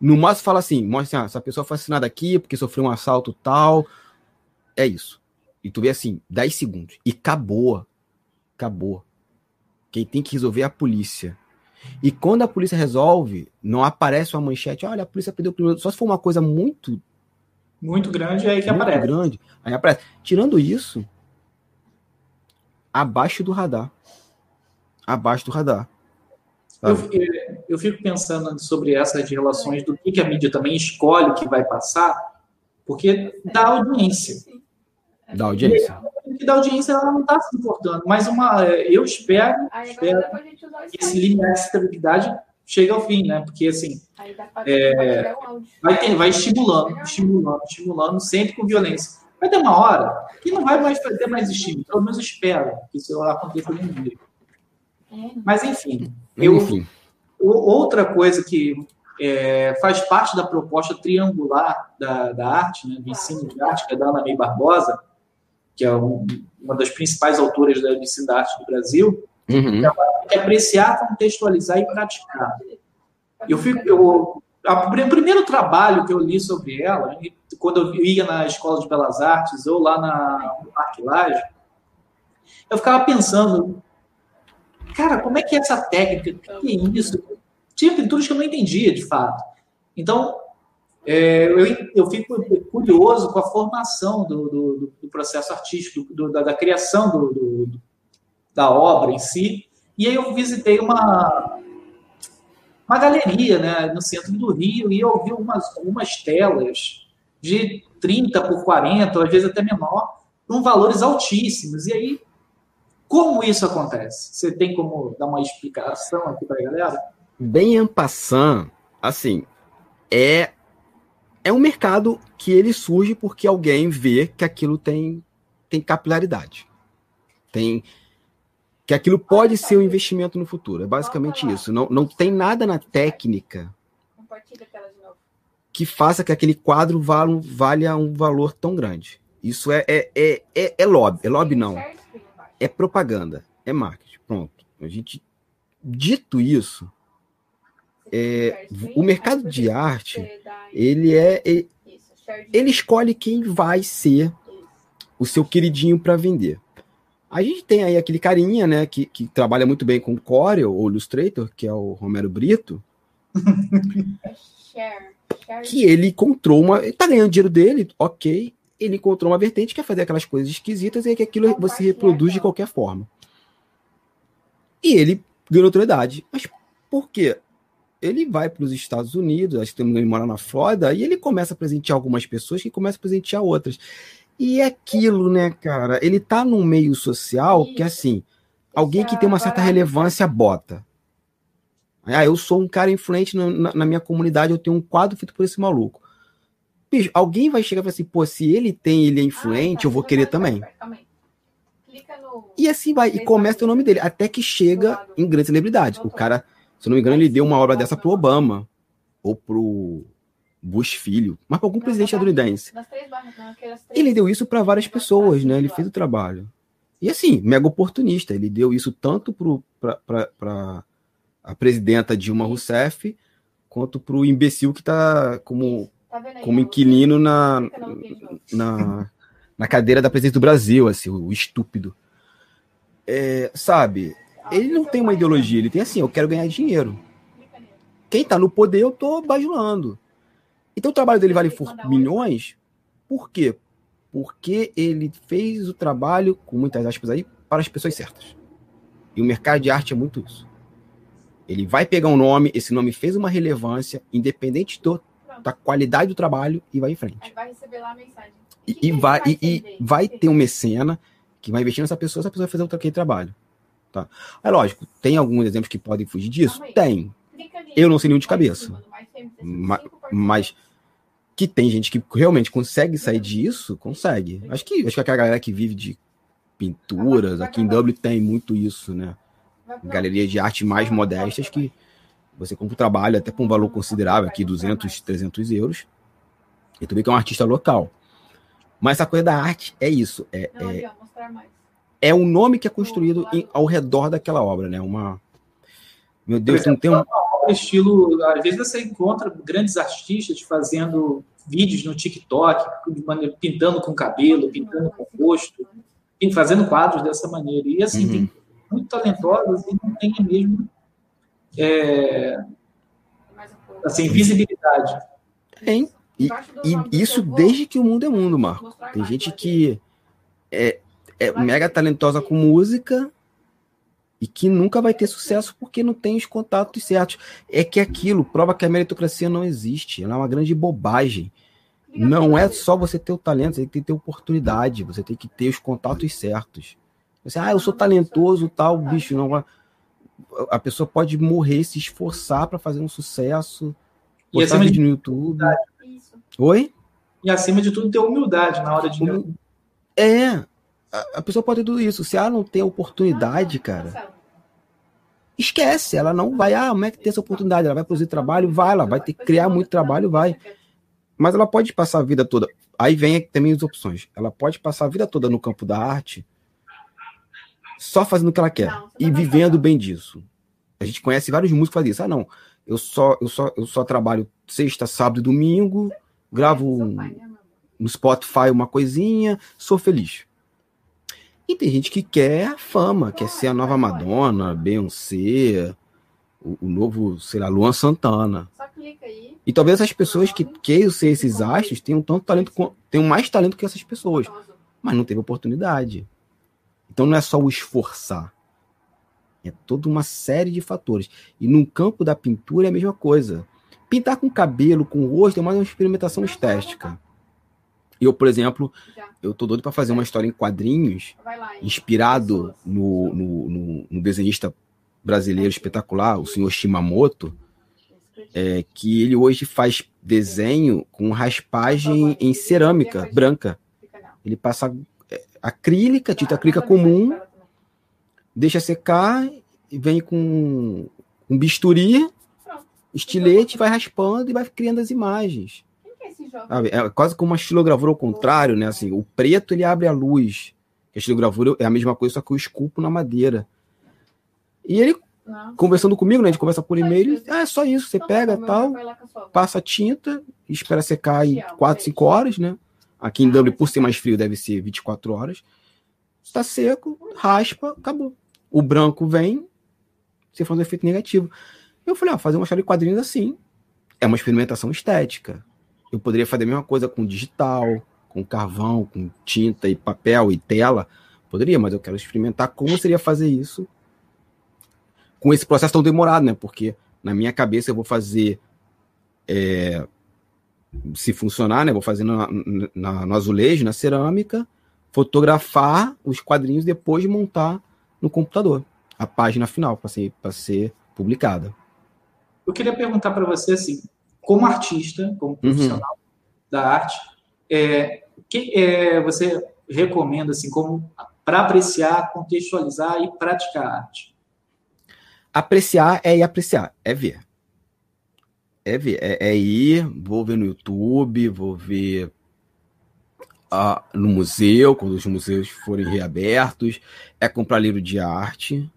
No máximo fala assim, mostra assim, ah, essa pessoa foi assassinada aqui porque sofreu um assalto tal. É isso. E tu vê assim, 10 segundos. E acabou. Acabou. Quem tem que resolver é a polícia. E quando a polícia resolve, não aparece uma manchete, olha, a polícia perdeu o primeiro. Só se for uma coisa muito.
Muito grande, é aí que muito aparece.
grande. Aí aparece. Tirando isso, abaixo do radar. Abaixo do radar.
Eu, eu, fico pensando sobre essas relações do que, que a mídia também escolhe que vai passar, porque dá audiência.
Dá audiência.
E, que dá audiência ela não está se importando. Mas uma, eu espero, espero que esse limiar de estabilidade chegue ao fim, né? Porque assim é, vai, ter, vai estimulando, estimulando, estimulando, sempre com violência. Vai ter uma hora que não vai mais ter mais estímulo. Pelo menos espero que isso aconteça algum dia. É. Mas enfim, eu, enfim. Outra coisa que é, faz parte da proposta triangular da, da arte, né, do ensino de arte, que é da Ana May Barbosa, que é um, uma das principais autoras do ensino da arte do Brasil, uhum. é apreciar, contextualizar e praticar. Eu fico, eu, a, o primeiro trabalho que eu li sobre ela, quando eu ia na Escola de Belas Artes ou lá na Parque Laje, eu ficava pensando, cara, como é que é essa técnica? O que é isso? Tinha pinturas que eu não entendia, de fato. Então, é, eu, eu fico curioso com a formação do, do, do processo artístico, do, da, da, criação do, da obra em si. E aí eu visitei uma, uma galeria né, no centro do Rio e eu vi umas, umas telas de 30 por 40, ou às vezes até menor, com valores altíssimos. E aí como isso acontece? Você tem como dar uma explicação aqui para a galera?
Bem en passant, assim, é é um mercado que ele surge porque alguém vê que aquilo tem tem capilaridade. Tem que aquilo pode ser um investimento no futuro. É basicamente isso. Não, não tem nada na técnica que faça que aquele quadro valha, valha um valor tão grande. Isso é, é, é, é, é lobby. É lobby, não é propaganda, é marketing. Pronto. A gente, dito isso, é, o mercado de arte, ele é. Ele, ele escolhe quem vai ser o seu queridinho para vender. A gente tem aí aquele carinha, né, que, que trabalha muito bem com Corel ou Illustrator, que é o Romero Brito. que ele encontrou uma. Ele tá ganhando dinheiro dele, ok ele encontrou uma vertente que é fazer aquelas coisas esquisitas e é que aquilo você reproduz de qualquer forma. E ele ganhou notoriedade. Mas por quê? Ele vai para os Estados Unidos, acho que ele mora na Flórida, e ele começa a presentear algumas pessoas que começam a presentear outras. E é aquilo, né, cara? Ele tá num meio social que, assim, alguém que tem uma certa relevância bota. Ah, eu sou um cara influente na, na, na minha comunidade, eu tenho um quadro feito por esse maluco. Bicho, alguém vai chegar e falar assim, pô, se ele tem, ele é influente, eu vou querer também. E assim vai, e começa o nome dele, até que chega em grande celebridade. O cara, se eu não me engano, ele deu uma obra dessa pro Obama, ou pro Bush filho, mas para algum presidente estadunidense. Ele deu isso para várias pessoas, né? Ele fez o trabalho. E assim, mega oportunista. Ele deu isso tanto para a presidenta Dilma Rousseff, quanto para o imbecil que está como, como inquilino na, na, na cadeira da presidência do Brasil, assim, o estúpido. É, sabe, ele não tem uma ideologia, ele tem assim, eu quero ganhar dinheiro. Quem está no poder, eu estou bajulando. Então o trabalho dele vale por milhões, por quê? Porque ele fez o trabalho, com muitas aspas aí, para as pessoas certas. E o mercado de arte é muito isso. Ele vai pegar um nome, esse nome fez uma relevância, independente do, da qualidade do trabalho, e vai em frente. Aí
vai receber lá a mensagem.
E, e vai, vai, e, e vai ter um mecena que vai investir nessa pessoa, essa pessoa vai fazer outro aquele trabalho. Tá? É lógico, tem alguns exemplos que podem fugir disso? Tem. Eu não sei nenhum de cabeça. Mas, mas que tem gente que realmente consegue sair disso, consegue. Acho que, acho que aquela galera que vive de pinturas, aqui em Dublin tem muito isso, né? galerias de arte mais modestas que você compra o trabalho até por um valor considerável, aqui 200, 300 euros, e tu vê que é um artista local. Mas a coisa da arte é isso, é, é, é um nome que é construído em, ao redor daquela obra, né? Uma, meu Deus, não tem um
estilo, às vezes você encontra grandes artistas fazendo vídeos no TikTok, pintando com cabelo, pintando com rosto, fazendo quadros dessa maneira. E assim, uhum. tem muito talentosas e não têm mesmo é, assim, visibilidade.
Tem. E, e, isso desde que o mundo é mundo, Marco. Tem gente que é, é mega talentosa com música e que nunca vai ter sucesso porque não tem os contatos certos. É que aquilo prova que a meritocracia não existe. Ela é uma grande bobagem. Não é só você ter o talento, você tem que ter oportunidade, você tem que ter os contatos certos. Você, ah, eu sou talentoso, tal, bicho, não A pessoa pode morrer, se esforçar para fazer um sucesso,
e acima
vídeo no YouTube. Oi?
E acima de tudo, ter humildade na hora de.
É. A, a pessoa pode ter tudo isso. Se ela não tem oportunidade, cara, esquece. Ela não vai. Ah, como é que tem essa oportunidade? Ela vai produzir trabalho? Vai. Ela vai ter que criar muito trabalho? Vai. Mas ela pode passar a vida toda. Aí vem também as opções. Ela pode passar a vida toda no campo da arte só fazendo o que ela quer não, e vivendo bem disso. A gente conhece vários músicos que fazem isso. Ah, não, eu só, eu só, eu só trabalho sexta, sábado e domingo, gravo né, no Spotify uma coisinha, sou feliz. E tem gente que quer fama, quer ser a nova Madonna, Beyoncé, o, o novo, sei lá, Luan Santana. E talvez essas pessoas que queiram ser esses astros tenham tanto talento, tenham mais talento que essas pessoas, mas não teve oportunidade. Então não é só o esforçar. É toda uma série de fatores. E no campo da pintura é a mesma coisa. Pintar com cabelo, com rosto, é mais uma experimentação estética. Eu, por exemplo, eu tô doido para fazer uma história em quadrinhos, inspirado no, no, no, no desenhista brasileiro espetacular, o senhor Shimamoto, é, que ele hoje faz desenho com raspagem em cerâmica branca. Ele passa acrílica, tinta acrílica comum, deixa secar e vem com um bisturi, estilete, vai raspando e vai criando as imagens. É quase como uma estilogravura ao contrário, né? Assim, o preto ele abre a luz. A estilogravura é a mesma coisa, só que eu esculpo na madeira. E ele, conversando comigo, né? A gente conversa por e-mail, ah, é só isso, você pega tal, passa a tinta, espera secar em 4, 5 horas, né? Aqui em Dublin, por ser mais frio, deve ser 24 horas. Está seco, raspa, acabou. O branco vem, você faz um efeito negativo. Eu falei, ó, fazer uma história de quadrinhos assim é uma experimentação estética. Eu poderia fazer a mesma coisa com digital, com carvão, com tinta e papel e tela. Poderia, mas eu quero experimentar como seria fazer isso com esse processo tão demorado, né? Porque na minha cabeça eu vou fazer é, se funcionar, né? Vou fazer na, na, no azulejo, na cerâmica, fotografar os quadrinhos depois de montar no computador a página final para ser, ser publicada.
Eu queria perguntar para você assim, como artista, como uhum. profissional uhum. da arte, é, que é, você recomenda assim como para apreciar, contextualizar e praticar arte?
Apreciar é ir apreciar, é ver. É é, é ir, vou ver no YouTube, vou ver uh, no museu, quando os museus forem reabertos, é comprar livro de arte.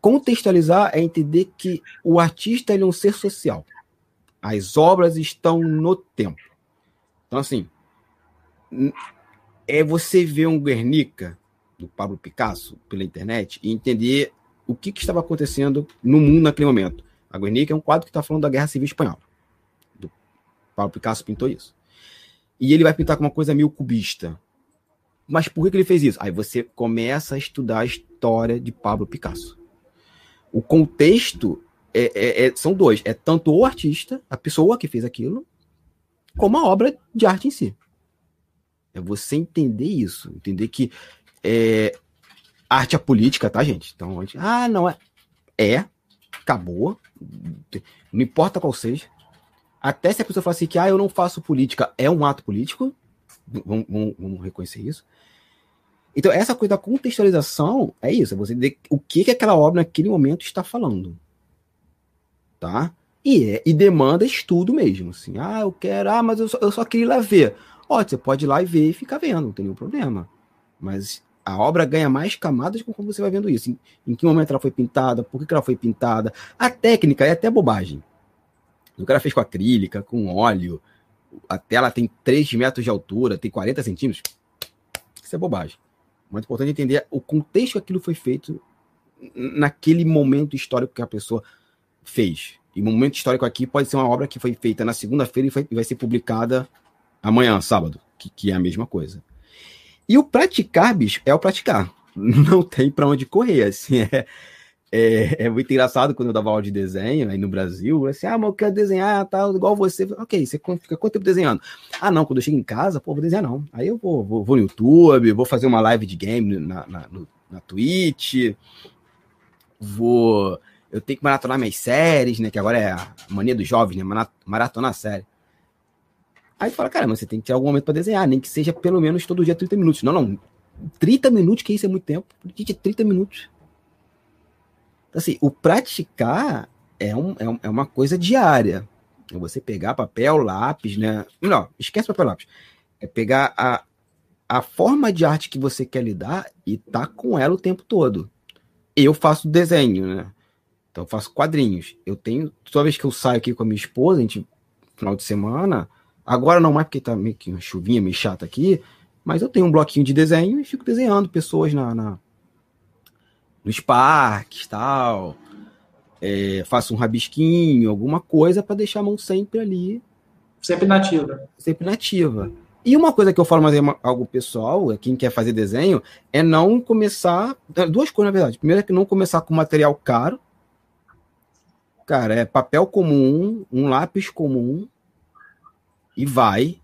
Contextualizar é entender que o artista ele é um ser social. As obras estão no tempo. Então, assim, é você ver um Guernica, do Pablo Picasso, pela internet, e entender o que, que, estava acontecendo no mundo naquele momento. A Guernica é um quadro que está falando da Guerra Civil Espanhola. Do Pablo Picasso pintou isso. E ele vai pintar com uma coisa meio cubista. Mas por que, que ele fez isso? Aí você começa a estudar a história de Pablo Picasso. O contexto é, é, é, são dois: é tanto o artista, a pessoa que fez aquilo, como a obra de arte em si. É você entender isso, entender que é, arte é política, tá, gente? Então, ah, não é. É, acabou. Não importa qual seja. Até se a pessoa fala assim que ah, eu não faço política, é um ato político. Vamos, vamos, vamos reconhecer isso. Então, essa coisa da contextualização é isso, é você entender o que, que aquela obra naquele momento está falando. Tá? E, é, e demanda estudo mesmo. Assim, ah, eu quero, ah, mas eu só, eu só queria ir lá ver. Ó, você pode ir lá e ver e ficar vendo, não tem nenhum problema. Mas a obra ganha mais camadas conforme você vai vendo isso. Em, em que momento ela foi pintada, por que, ela foi pintada. A técnica é até bobagem. O cara fez com acrílica, com óleo. A tela tem 3 metros de altura, tem 40 centímetros. Isso é bobagem. Mais importante entender o contexto que aquilo foi feito naquele momento histórico que a pessoa fez. E momento histórico aqui pode ser uma obra que foi feita na segunda-feira e, vai ser publicada amanhã, sábado, que, que é a mesma coisa. E o praticar, bicho, é o praticar. Não tem para onde correr, assim, é, é, é, muito engraçado quando eu dava aula de desenho aí no Brasil, assim, ah, mas eu quero desenhar, tal, igual você. Ok, você fica quanto tempo desenhando? Ah, não, quando eu chego em casa, pô, vou desenhar não. Aí eu vou, vou, vou no YouTube, vou fazer uma live de game na, na, no, na Twitch, vou... Eu tenho que maratonar minhas séries, né, que agora é a mania dos jovens, né, maratonar a série. Aí fala, cara, mas você tem que ter algum momento para desenhar, nem que seja pelo menos todo dia 30 minutos. Não, não. 30 minutos, que isso é muito tempo. Gente, 30 minutos. Então, assim, o praticar é, um, é, um, é uma coisa diária. É você pegar papel, lápis, né? Não, esquece papel, lápis. É pegar a, a forma de arte que você quer lidar e tá com ela o tempo todo. Eu faço desenho, né? Então eu faço quadrinhos. Eu tenho, toda vez que eu saio aqui com a minha esposa, a gente, final de semana, Agora não mais porque tá meio que uma chuvinha meio chata aqui, mas eu tenho um bloquinho de desenho e fico desenhando pessoas na, na nos parques tal. É, faço um rabisquinho, alguma coisa para deixar a mão sempre ali.
Sempre nativa.
Sempre nativa. E uma coisa que eu falo, mas é algo pessoal, é quem quer fazer desenho, é não começar. Duas coisas, na verdade. Primeiro é que não começar com material caro. Cara, é papel comum, um lápis comum, e vai,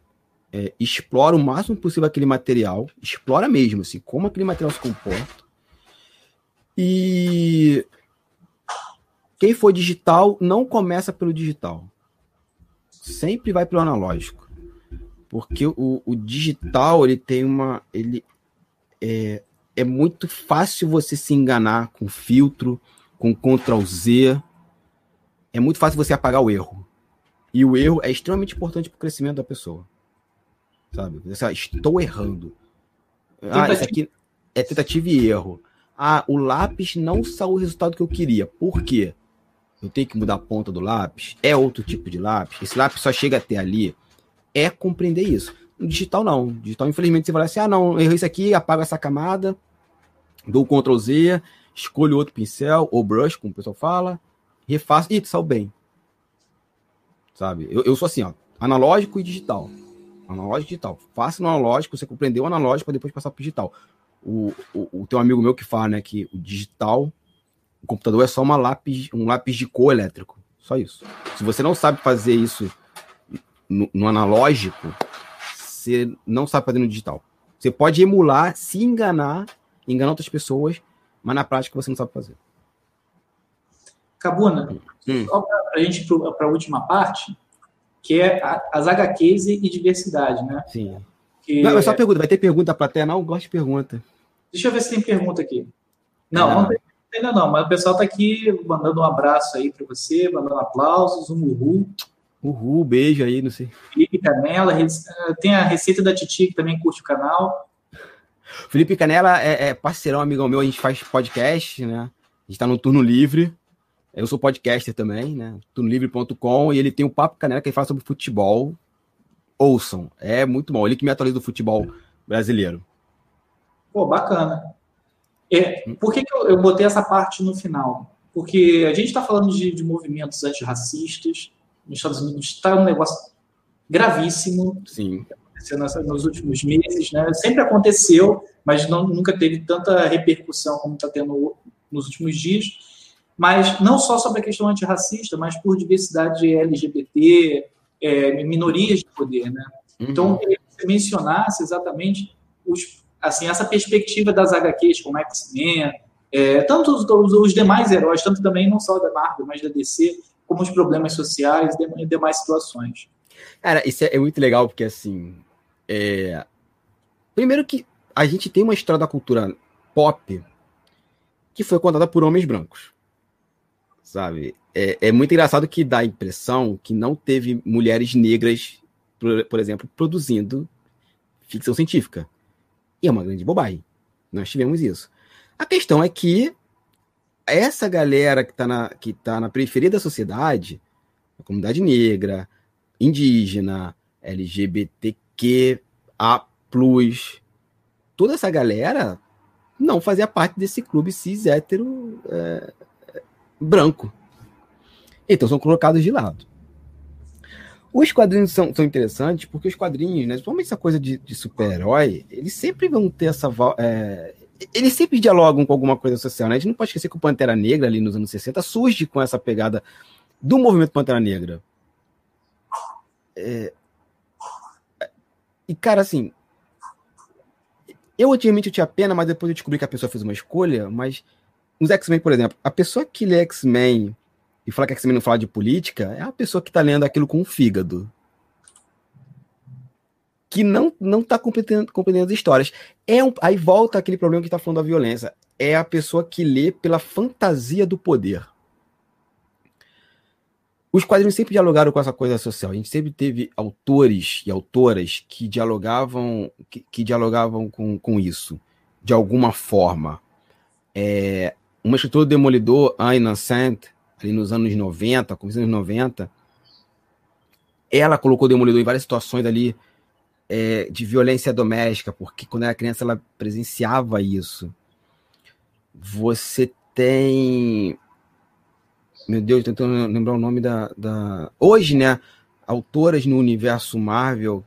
é, explora o máximo possível aquele material, explora mesmo, assim, como aquele material se comporta. E quem for digital não começa pelo digital. Sempre vai pelo analógico. Porque o, o digital, ele tem uma. Ele é, é muito fácil você se enganar com filtro, com Ctrl Z. É muito fácil você apagar o erro. E o erro é extremamente importante para o crescimento da pessoa. Sabe? estou errando. Ah, isso aqui é tentativa e erro. Ah, o lápis não saiu o resultado que eu queria. Por quê? Eu tenho que mudar a ponta do lápis? É outro tipo de lápis? Esse lápis só chega até ali? É compreender isso. No digital, não. No digital, infelizmente, você vai assim: ah, não, errei isso aqui, apago essa camada, dou o Ctrl Z, escolho outro pincel, ou brush, como o pessoal fala, refaço. Ih, saiu bem sabe? Eu, eu sou assim, ó, analógico e digital. Analógico e digital. Faça no analógico, você compreendeu o analógico para depois passar para digital. O, o, o teu amigo meu que fala, né, que o digital, o computador é só uma lápis, um lápis de cor elétrico. Só isso. Se você não sabe fazer isso no, no analógico, você não sabe fazer no digital. Você pode emular, se enganar, enganar outras pessoas, mas na prática você não sabe fazer.
Cabuna,
Hum.
só para a gente para a última parte, que é a- as HQs e diversidade, né?
Sim.
Que-
Não, é só pergunta. Vai ter pergunta da plateia? Não, gosto de pergunta.
Deixa eu ver se tem pergunta aqui. Não,
Não.
não tem ainda não, mas o pessoal está aqui mandando um abraço aí para você, mandando aplausos, um uhul.
Uhul, beijo aí, não sei.
Felipe Canela, tem a receita da Titi, que também curte o canal.
Felipe Canela é, é parceirão, amigão meu, a gente faz podcast, né? A gente tá no turno livre. Eu sou podcaster também, né? Turnolivre.com e ele tem o Papo Canela que ele fala sobre futebol. Ouçam, é muito bom. Ele que me atualiza do futebol brasileiro.
Pô, bacana. É, por que, que eu, eu botei essa parte no final? Porque a gente está falando de, de movimentos antirracistas. Nos Estados Unidos está um negócio gravíssimo,
Sim.
acontecendo nos últimos meses, né? Sempre aconteceu, mas não, nunca teve tanta repercussão como está tendo nos últimos dias. Mas não só sobre a questão antirracista, mas por diversidade LGBT, é, minorias de poder, né? Então, eu queria que você mencionasse exatamente os, assim, essa perspectiva das HQs, como X-Men, é, tanto os, os- os demais heróis, tanto também não só da Marvel, mas da DC, como os problemas sociais e e demais situações.
Cara, isso é, é muito legal, porque assim. é, Primeiro que a gente tem uma história da cultura pop que foi contada por homens brancos. Sabe? É, é muito engraçado que dá a impressão que não teve mulheres negras, por, por exemplo, produzindo ficção científica. E é uma grande bobagem. Nós tivemos isso. A questão é que essa galera que está na, que tá na periferia da sociedade, a comunidade negra, indígena, LGBTQA+, toda essa galera não fazia parte desse clube cis hétero é, branco. Então são colocados de lado. Os quadrinhos são, são interessantes porque os quadrinhos, né, principalmente essa coisa de, de super-herói, eles sempre vão ter essa. é, eles sempre dialogam com alguma coisa social. Né? A gente não pode esquecer que o Pantera Negra, ali nos anos 60, surge com essa pegada do movimento Pantera Negra. É, e, cara, assim. Eu antigamente eu tinha pena, mas depois eu descobri que a pessoa fez uma escolha. Mas nos X-Men, por exemplo, a pessoa que lê X-Men e fala que X-Men não fala de política é a pessoa que tá lendo aquilo com o fígado. Que não, não tá compreendendo, compreendendo as histórias. É um, aí volta aquele problema que tá falando da violência. É a pessoa que lê pela fantasia do poder. Os quadrinhos sempre dialogaram com essa coisa social. A gente sempre teve autores e autoras que dialogavam, que, que dialogavam com, com isso, de alguma forma. É, uma escritora do Demolidor, Aina Sant, ali nos anos 90, começando nos 90, ela colocou o Demolidor em várias situações ali é, de violência doméstica, porque quando era criança ela presenciava isso. Você tem meu Deus, tentando lembrar o nome da, da. Hoje, né? Autoras no universo Marvel,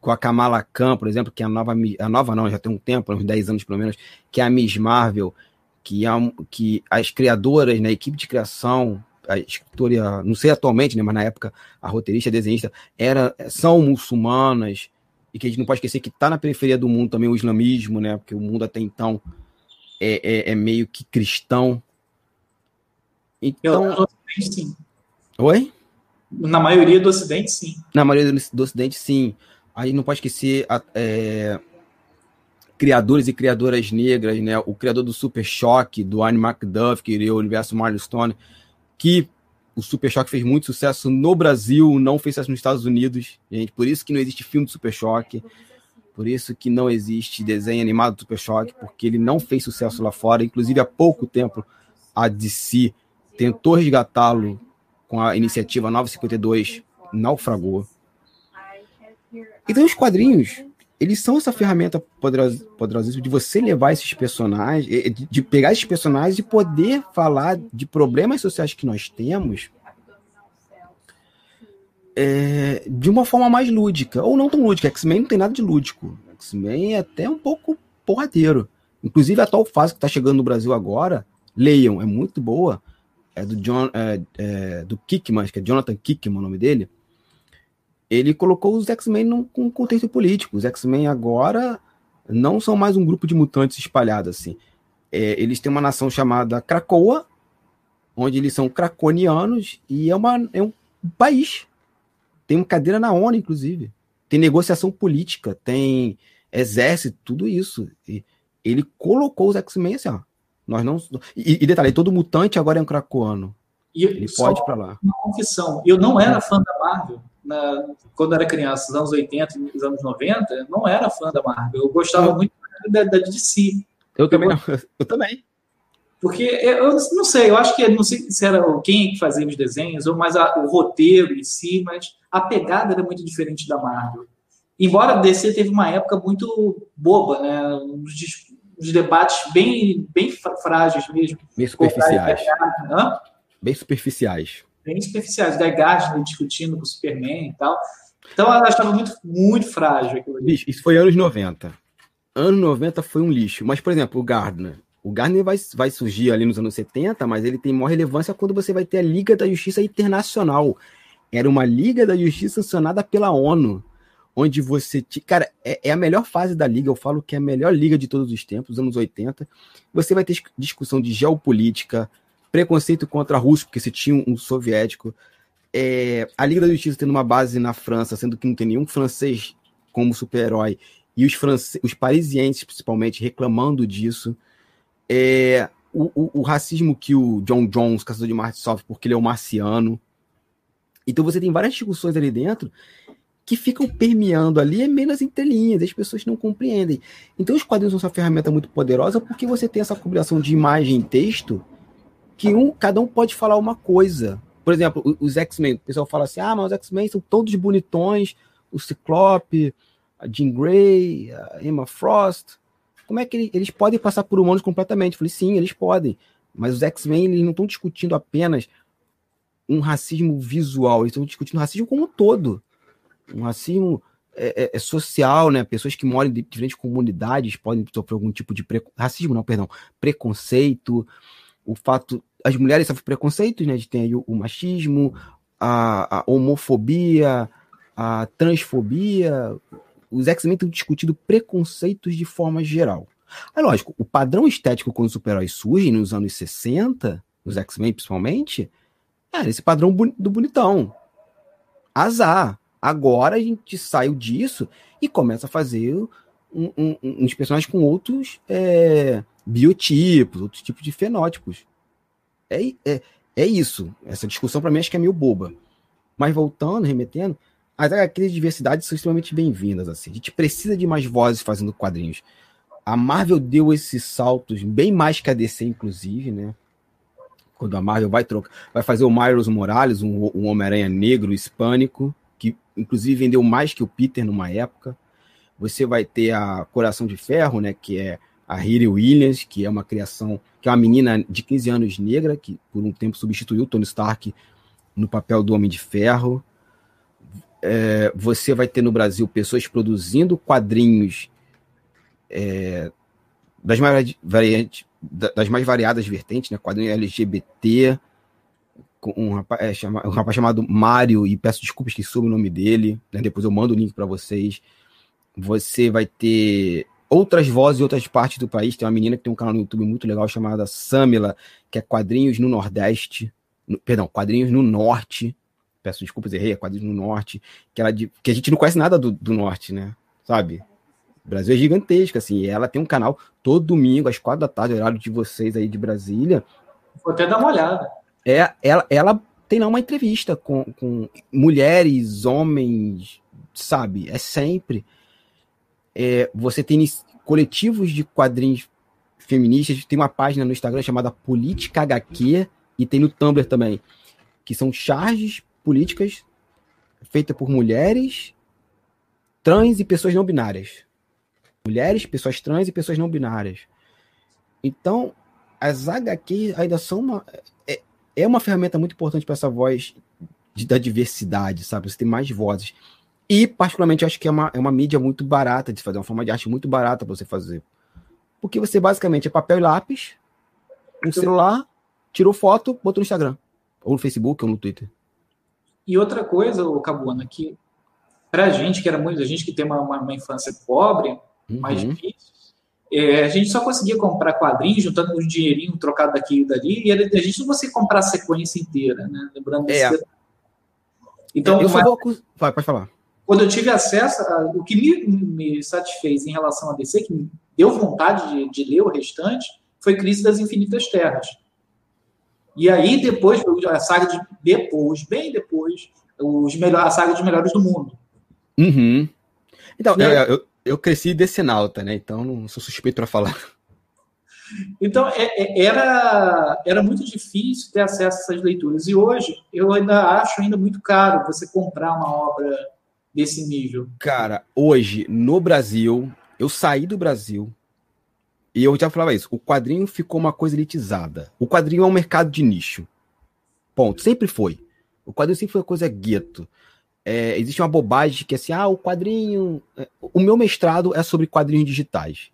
com a Kamala Khan, por exemplo, que é a nova. A nova não, já tem um tempo, uns 10 anos pelo menos, que é a Miss Marvel, que, um- que as criadoras, né, a equipe de criação, a escritora, não sei atualmente, né, mas na época a roteirista, a desenhista, era, são muçulmanas, e que a gente não pode esquecer que está na periferia do mundo também o islamismo, né? Porque o mundo até então é, é, é meio que cristão. Então.
no Ocidente, sim.
Oi?
Na maioria do Ocidente, sim.
Na maioria do, do Ocidente, sim. Aí não pode esquecer a- é, criadores e criadoras negras, né? O criador do Super Choque, do Annie McDuff, que criou o universo Milestone, que o Super Choque fez muito sucesso no Brasil, não fez sucesso nos Estados Unidos, gente. Por isso que não existe filme do Super Choque. Por isso que não existe desenho animado do Super Choque, porque ele não fez sucesso lá fora. Inclusive, há pouco tempo, a DC tentou resgatá-lo com a iniciativa 952, naufragou. Então, os quadrinhos, eles são essa ferramenta poderosa, poderosíssima de você levar esses personagens, de, pegar esses personagens e poder falar de problemas sociais que nós temos é, de uma forma mais lúdica, ou não tão lúdica. X-Men não tem nada de lúdico. X-Men é até um pouco porradeiro. Inclusive, a atual fase que está chegando no Brasil agora, leiam, é muito boa. É do John, é, é, do Kickman, acho que é Jonathan Kickman o nome dele. Ele colocou os X-Men num, contexto político. Os X-Men agora não são mais um grupo de mutantes espalhados assim. É, eles têm uma nação chamada Krakoa, onde eles são craconianos, e é, uma, é um país. Tem uma cadeira na ONU, inclusive. Tem negociação política, tem exército, tudo isso. E ele colocou os X-Men assim, ó. Nós não. E, e detalhe, todo mutante agora é um cracoano.
E
Ele pode ir pra lá.
Uma confissão. Eu não era fã da Marvel na, quando era criança, nos anos 80 nos anos 90. Não era fã da Marvel. Eu gostava muito da, da DC.
Eu também não. Eu também.
Porque eu não sei, eu acho que não sei se era quem que fazia os desenhos, ou mais a, o roteiro em si, mas a pegada era muito diferente da Marvel. Embora a DC teve uma época muito boba, né? Uns, uns debates bem, bem frágeis mesmo.
Bem superficiais. Bem superficiais.
Bem superficiais. Guy Gardner discutindo com o Superman e tal. Então eu achava muito, muito frágil
isso foi anos 90. Anos 90 foi um lixo. Mas, por exemplo, o Gardner. O Gardner vai, vai surgir ali nos anos 70, mas ele tem maior relevância quando você vai ter a Liga da Justiça Internacional. Era uma Liga da Justiça sancionada pela ONU, onde você. Te, cara, é, é, a melhor fase da Liga, eu falo que é a melhor Liga de todos os tempos, anos 80. Você vai ter discussão de geopolítica, preconceito contra Rússia, porque você tinha um, um soviético. É, a Liga da Justiça tendo uma base na França, sendo que não tem nenhum francês como super-herói, e os, france os parisienses, principalmente, reclamando disso é, o, o, o, racismo que o John Jones, caçador de Marte, sofre porque ele é um marciano. Então você tem várias discussões ali dentro que ficam permeando ali é menos entrelinhas, as pessoas não compreendem. Então os quadrinhos são uma ferramenta muito poderosa porque você tem essa combinação de imagem e texto que um, cada um pode falar uma coisa. Por exemplo, os X-Men, o pessoal fala assim: ah, mas os X-Men são todos bonitões, o Ciclope, a Jean Grey, a Emma Frost como é que eles podem passar por humanos completamente? Eu falei, sim, eles podem. Mas os X-Men eles não estão discutindo apenas um racismo visual, eles estão discutindo racismo como um todo. Um racismo é, é, é social, né? Pessoas que moram em diferentes comunidades podem sofrer algum tipo de racismo, não, perdão, preconceito. O fato. As mulheres sofrem preconceitos, né? De ter aí o, o machismo, a, a homofobia, a transfobia, os X-Men estão discutindo preconceitos de forma geral. É lógico, o padrão estético quando os super-heróis surgem nos anos 60, os X-Men principalmente, era esse padrão do bonitão. Azar. Agora a gente saiu disso e começa a fazer um, um, uns personagens com outros é, biotipos, outros tipos de fenótipos. É, é, é isso. Essa discussão para mim acho que é meio boba. Mas voltando, remetendo, as HQs de diversidade são extremamente bem-vindas. Assim. A gente precisa de mais vozes fazendo quadrinhos. A Marvel deu esses saltos bem mais que a DC, inclusive, né? Quando a Marvel vai trocar, vai fazer o Miles Morales, um, um Homem-Aranha negro hispânico, que inclusive vendeu mais que o Peter numa época. Você vai ter a Coração de Ferro, né? Que é a Riri Williams, que é uma criação, que é uma menina de 15 anos negra, que por um tempo substituiu Tony Stark no papel do Homem de Ferro é, você vai ter no Brasil pessoas produzindo quadrinhos é, das, mais das mais variadas vertentes, né? quadrinho LGBT, com um rapaz, é, chama, um rapaz chamado Mário, e peço desculpas que soube o nome dele, né? depois eu mando o link para vocês. Você vai ter outras vozes em outras partes do país. Tem uma menina que tem um canal no YouTube muito legal chamada Samila, que é quadrinhos no Nordeste, no, perdão, quadrinhos no Norte, peço desculpas, errei, a Quadrilha no Norte, que, ela, que a gente não conhece nada do, do Norte, né? Sabe? O Brasil é gigantesco, assim, e ela tem um canal todo domingo, às quatro da tarde, horário de vocês aí de Brasília.
Vou até dar uma olhada.
É, ela, ela tem lá uma entrevista com, com mulheres, homens, sabe? É sempre. É, você tem coletivos de quadrinhos feministas, tem uma página no Instagram chamada Política HQ e tem no Tumblr também, que são charges políticas feita por mulheres, trans e pessoas não binárias. Mulheres, pessoas trans e pessoas não binárias. Então, as HQ ainda são uma. É, é uma ferramenta muito importante para essa voz de, da diversidade, sabe? Você tem mais vozes. E, particularmente, acho que é uma, é uma mídia muito barata de fazer, uma forma de arte muito barata para você fazer. Porque você basicamente é papel e lápis, um celular, tirou foto, botou no Instagram. Ou no Facebook, ou no Twitter.
E outra coisa, o Cabuana, que para a gente, que era muito, a gente que tem uma, uma, uma infância pobre, mais
Uhum.
difícil, é, a gente só conseguia comprar quadrinhos, juntando um dinheirinho trocado daqui e dali, e a gente não conseguia comprar a sequência inteira, né? Lembrando
É.
Então,
eu
mas
vou Vai, pode falar.
Quando eu tive acesso, a- o que me, me satisfez em relação a DC, que me deu vontade de, de ler o restante, foi Crise das Infinitas Terras. E aí, depois, a saga de depois, bem depois, os melhor, a saga dos melhores do mundo.
Uhum. Então, eu, eu, eu cresci decenalta, né? Então não sou suspeito pra falar.
Então, é- é- era, era muito difícil ter acesso a essas leituras. E hoje, eu ainda acho ainda muito caro você comprar uma obra desse nível.
Cara, hoje, no Brasil, eu saí do Brasil e eu já falava isso. O quadrinho ficou uma coisa elitizada. O quadrinho é um mercado de nicho. Ponto. Sempre foi. O quadrinho sempre foi uma coisa gueto. É, existe uma bobagem que é assim, ah, o quadrinho. é, O meu mestrado é sobre quadrinhos digitais.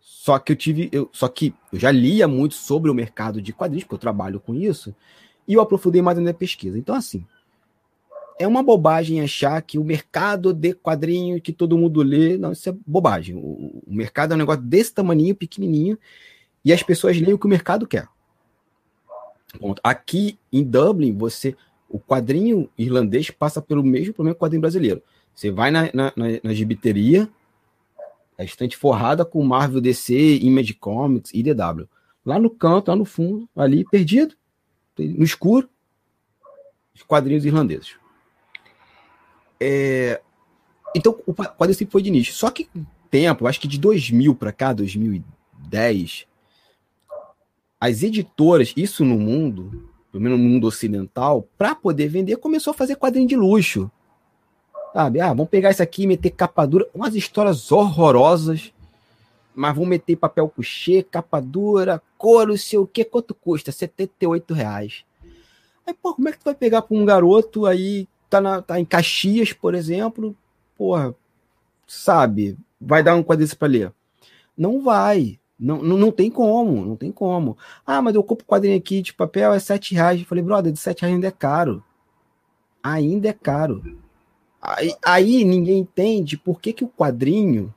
Só que eu tive. Eu, só que eu já lia muito sobre o mercado de quadrinhos, porque eu trabalho com isso, e eu aprofundei mais na minha pesquisa. Então, assim, é uma bobagem achar que o mercado de quadrinho que todo mundo lê, não, isso é bobagem. O, o mercado é um negócio desse tamaninho, pequenininho, e as pessoas leem o que o mercado quer. Ponto. Aqui em Dublin, você, o quadrinho irlandês passa pelo mesmo problema que o quadrinho brasileiro. Você vai na, na, na, na gibiteria, a estante forrada com Marvel, DC, Image Comics, IDW. Lá no canto, lá no fundo, ali, perdido, no escuro, os quadrinhos irlandeses. É, Então, o quadrinho sempre foi de nicho. Só que tempo, acho que de 2000 para cá, 2010, as editoras, isso no mundo, pelo menos no mundo ocidental, para poder vender, começou a fazer quadrinho de luxo. Sabe? Ah, vamos pegar isso aqui meter capa dura, umas histórias horrorosas, mas vamos meter papel couché, capa dura, cor, não sei o que, quanto custa? 78 reais. Aí, pô, como é que tu vai pegar para um garoto aí, tá, na, tá em Caxias, por exemplo, porra, sabe, vai dar um quadrinho para ler? Não vai. Não, não, não tem como, não tem como. Ah, mas eu compro quadrinho aqui de papel, é 7 reais. Eu falei, brother, de 7 reais ainda é caro. Ainda é caro. Aí, aí ninguém entende por que, que o quadrinho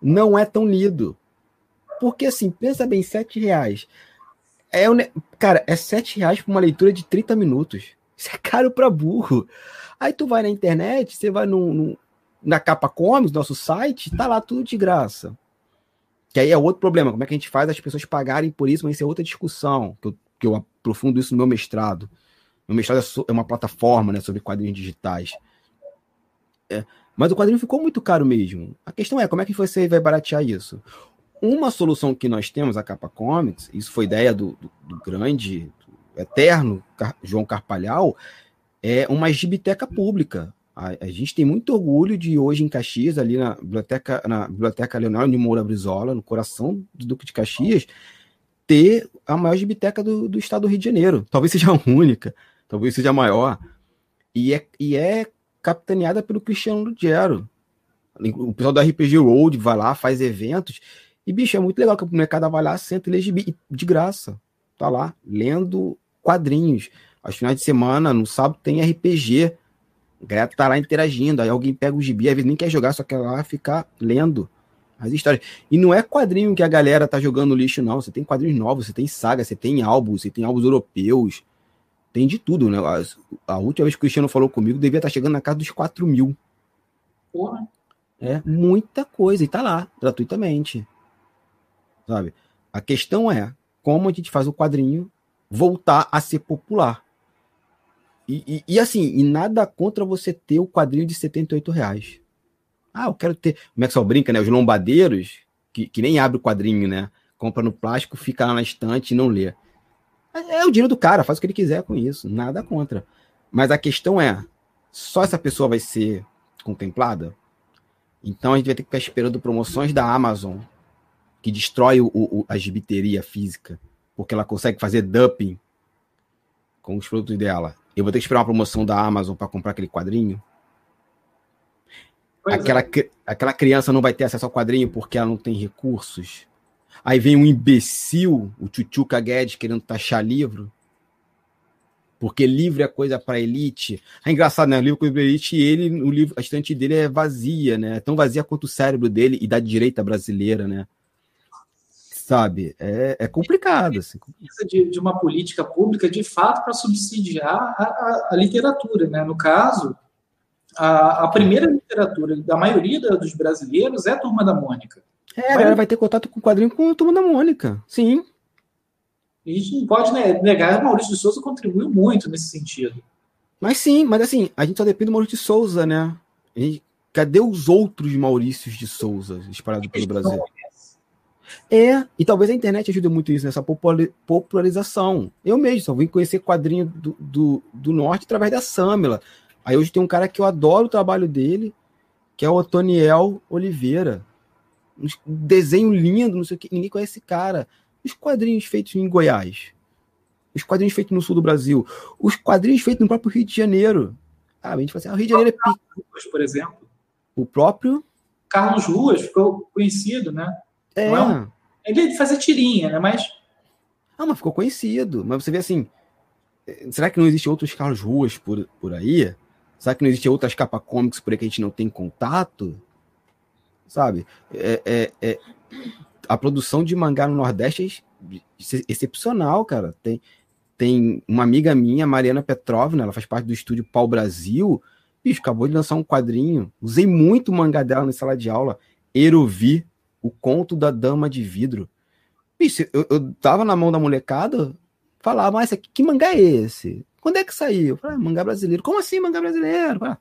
não é tão lido. Porque assim, pensa bem, 7 reais. É, cara, é 7 reais por uma leitura de 30 minutos. Isso é caro pra burro. Aí tu vai na internet, você vai no, no- na Capa Comics, nosso site, tá lá tudo de graça. Que aí é outro problema. Como é que a gente faz as pessoas pagarem por isso? Mas isso é outra discussão, que eu, que eu aprofundo isso no meu mestrado. Meu mestrado é, so- é uma plataforma né, sobre quadrinhos digitais. É, mas o quadrinho ficou muito caro mesmo. A questão é, como é que você vai baratear isso? Uma solução que nós temos, a Capa Comics, isso foi ideia do, do- do grande, eterno João Carpalhal, é uma gibiteca pública. A, a gente tem muito orgulho de hoje em Caxias, ali na biblioteca, na biblioteca Leonardo de Moura Brizola, no coração do Duque de Caxias, ter a maior gibiteca do, do estado do Rio de Janeiro. Talvez seja a única, talvez seja a maior. E é, e é capitaneada pelo Cristiano Lugero. O pessoal da RPG Road vai lá, faz eventos. E, bicho, é muito legal que o mercado vai lá, senta e lê gibi, de graça. Tá lá, lendo quadrinhos. Aos finais de semana, no sábado, tem RPG. A galera tá lá interagindo. Aí alguém pega o gibi, às vezes nem quer jogar, só quer lá ficar lendo as histórias. E não é quadrinho que a galera tá jogando lixo, não. Você tem quadrinhos novos, você tem saga, você tem álbuns, você tem álbuns europeus. Tem de tudo, né? A última vez que o Cristiano falou comigo, devia estar chegando na casa dos 4 mil.
Porra.
É muita coisa. E tá lá, gratuitamente. Sabe? A questão é como a gente faz o quadrinho voltar a ser popular. E, e- e assim, e nada contra você ter o quadrinho de 78 reais. Ah, eu quero ter. O Maxwell brinca, né? Os lombadeiros, que, que nem abre o quadrinho, né? Compra no plástico, fica lá na estante e não lê. É o dinheiro do cara, faz o que ele quiser com isso. Nada contra. Mas a questão é: só essa pessoa vai ser contemplada? Então a gente vai ter que ficar esperando promoções da Amazon, que destrói o, o- a gibiteria física, porque ela consegue fazer dumping com os produtos dela. Eu vou ter que esperar uma promoção da Amazon para comprar aquele quadrinho.
Pois é.
Aquela, cri- aquela criança não vai ter acesso ao quadrinho porque ela não tem recursos. Aí vem um imbecil, o Tchutchuca Guedes, querendo taxar livro. porque livro é coisa para elite. É engraçado, né? O livro coisa para elite ele, o livro, a estante dele é vazia, né? É tão vazia quanto o cérebro dele e da direita brasileira, né? Sabe? É, é complicado. Assim.
De, de uma política pública, de fato, para subsidiar a, a, a, literatura, né? No caso, a, a primeira literatura da maioria dos brasileiros é a Turma da Mônica.
É, a galera vai ter contato com o quadrinho com a Turma da Mônica. Sim.
A gente não pode negar que o Maurício de Souza contribuiu muito nesse sentido.
Mas sim, mas assim, a gente só depende do Maurício de Souza, né? Gente, cadê os outros Maurícios de Souza espalhados pelo Brasil? É, e talvez a internet ajude muito isso, nessa popularização. Eu mesmo só vim conhecer quadrinho do, do, do Norte através da Samela. Aí hoje tem um cara que eu adoro o trabalho dele, que é o Otoniel Oliveira. Um desenho lindo, não sei o que, ninguém conhece esse cara os quadrinhos feitos em Goiás, os quadrinhos feitos no sul do Brasil, os quadrinhos feitos no próprio Rio de Janeiro. Ah, a gente fala assim, ah, o Rio de Janeiro é
pico. por exemplo.
O próprio
Carlos Ruas ficou conhecido, né?
É. é um...
Ele fazia tirinha, né? Mas.
Ah, mas ficou conhecido. Mas você vê assim. Será que não existe outros Carlos Ruas por, por aí? Será que não existe outras capa comics por aí que a gente não tem contato? Sabe? É, é, é, a produção de mangá no Nordeste é excepcional, cara. Tem, tem uma amiga minha, Mariana Petrovna, ela faz parte do estúdio Pau Brasil. Bicho, acabou de lançar um quadrinho. Usei muito o mangá dela na sala de aula. Erovi, o conto da dama de vidro. Bicho, eu, eu tava na mão da molecada, falava, mas que mangá é esse? Quando é que saiu? Eu falei, ah, mangá brasileiro. Como assim mangá brasileiro? Ah,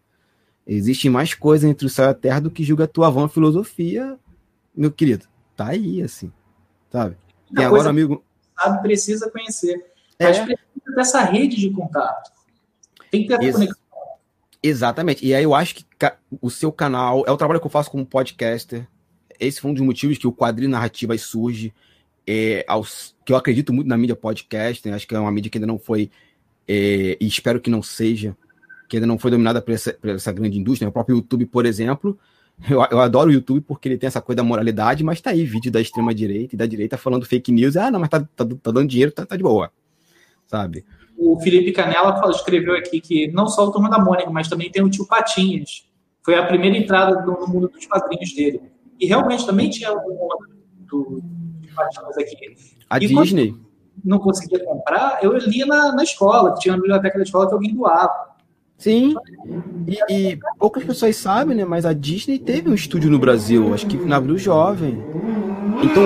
existe mais coisa entre o céu e a terra do que julga a tua vã filosofia, meu querido tá aí, assim, sabe?
Tem agora amigo. Sabe, precisa conhecer. É. Mas precisa dessa rede de contato. Tem que ter essa Ex conexão.
Exatamente. E aí eu acho que o seu canal é o trabalho que eu faço como podcaster. Esse foi um dos motivos que o quadrinho narrativas surge. É, aos, que eu acredito muito na mídia podcast. Né? Acho que é uma mídia que ainda não foi, é, e espero que não seja, que ainda não foi dominada por essa, por essa grande indústria. Né? O próprio YouTube, por exemplo, eu, eu adoro o YouTube porque ele tem essa coisa da moralidade, mas tá aí vídeo da extrema direita e da direita falando fake news. Ah, não, mas tá, tá, tá dando dinheiro, tá, tá, de boa. Sabe?
O Felipe Canela escreveu aqui que não só o Turma da Mônica, mas também tem o Tio Patinhas. Foi a primeira entrada no, mundo dos quadrinhos dele. E realmente também tinha o do, do Patinhas aqui.
A e Disney.
Não conseguia comprar, eu li na, na escola, que tinha uma biblioteca da escola que alguém doava.
Sim. E, e, poucas pessoas sabem, né? Mas a Disney teve um estúdio no Brasil, acho que na Abril Jovem. Então,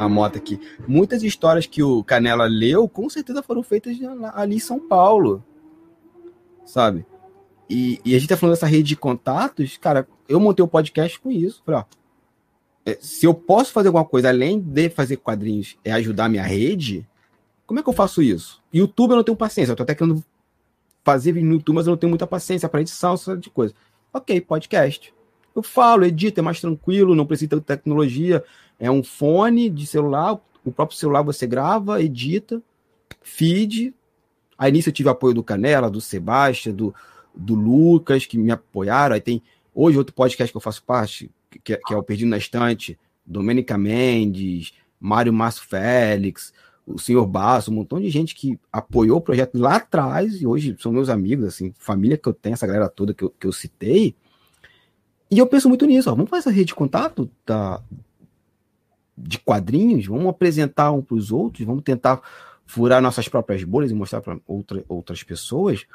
a moto aqui. Muitas histórias que o Canela leu, com certeza foram feitas ali em São Paulo. Sabe? E, e a gente tá falando dessa rede de contatos, cara, eu montei o um podcast com isso. Falei, ó, é, se eu posso fazer alguma coisa além de fazer quadrinhos, é ajudar minha rede, como é que eu faço isso? YouTube eu não tenho paciência, eu tô até querendo fazer vídeo no YouTube, mas eu não tenho muita paciência para edição, essa de coisa. Ok, podcast. Eu falo, edito, é mais tranquilo, não precisa de tecnologia. É um fone de celular, o próprio celular você grava, edita, feed. Aí nisso eu tive apoio do Canela, do Sebastião, do, do Lucas, que me apoiaram. Aí tem hoje outro podcast que eu faço parte, que, é, que é o Perdido na Estante, Domênica Mendes, Mário Márcio Félix, o senhor Basso, um montão de gente que apoiou o projeto lá atrás e hoje são meus amigos, assim, família que eu tenho, essa galera toda que eu, que eu citei. E eu penso muito nisso, ó, vamos fazer essa rede de contato da, de quadrinhos, vamos apresentar um para os outros, vamos tentar furar nossas próprias bolhas e mostrar para outra, outras pessoas.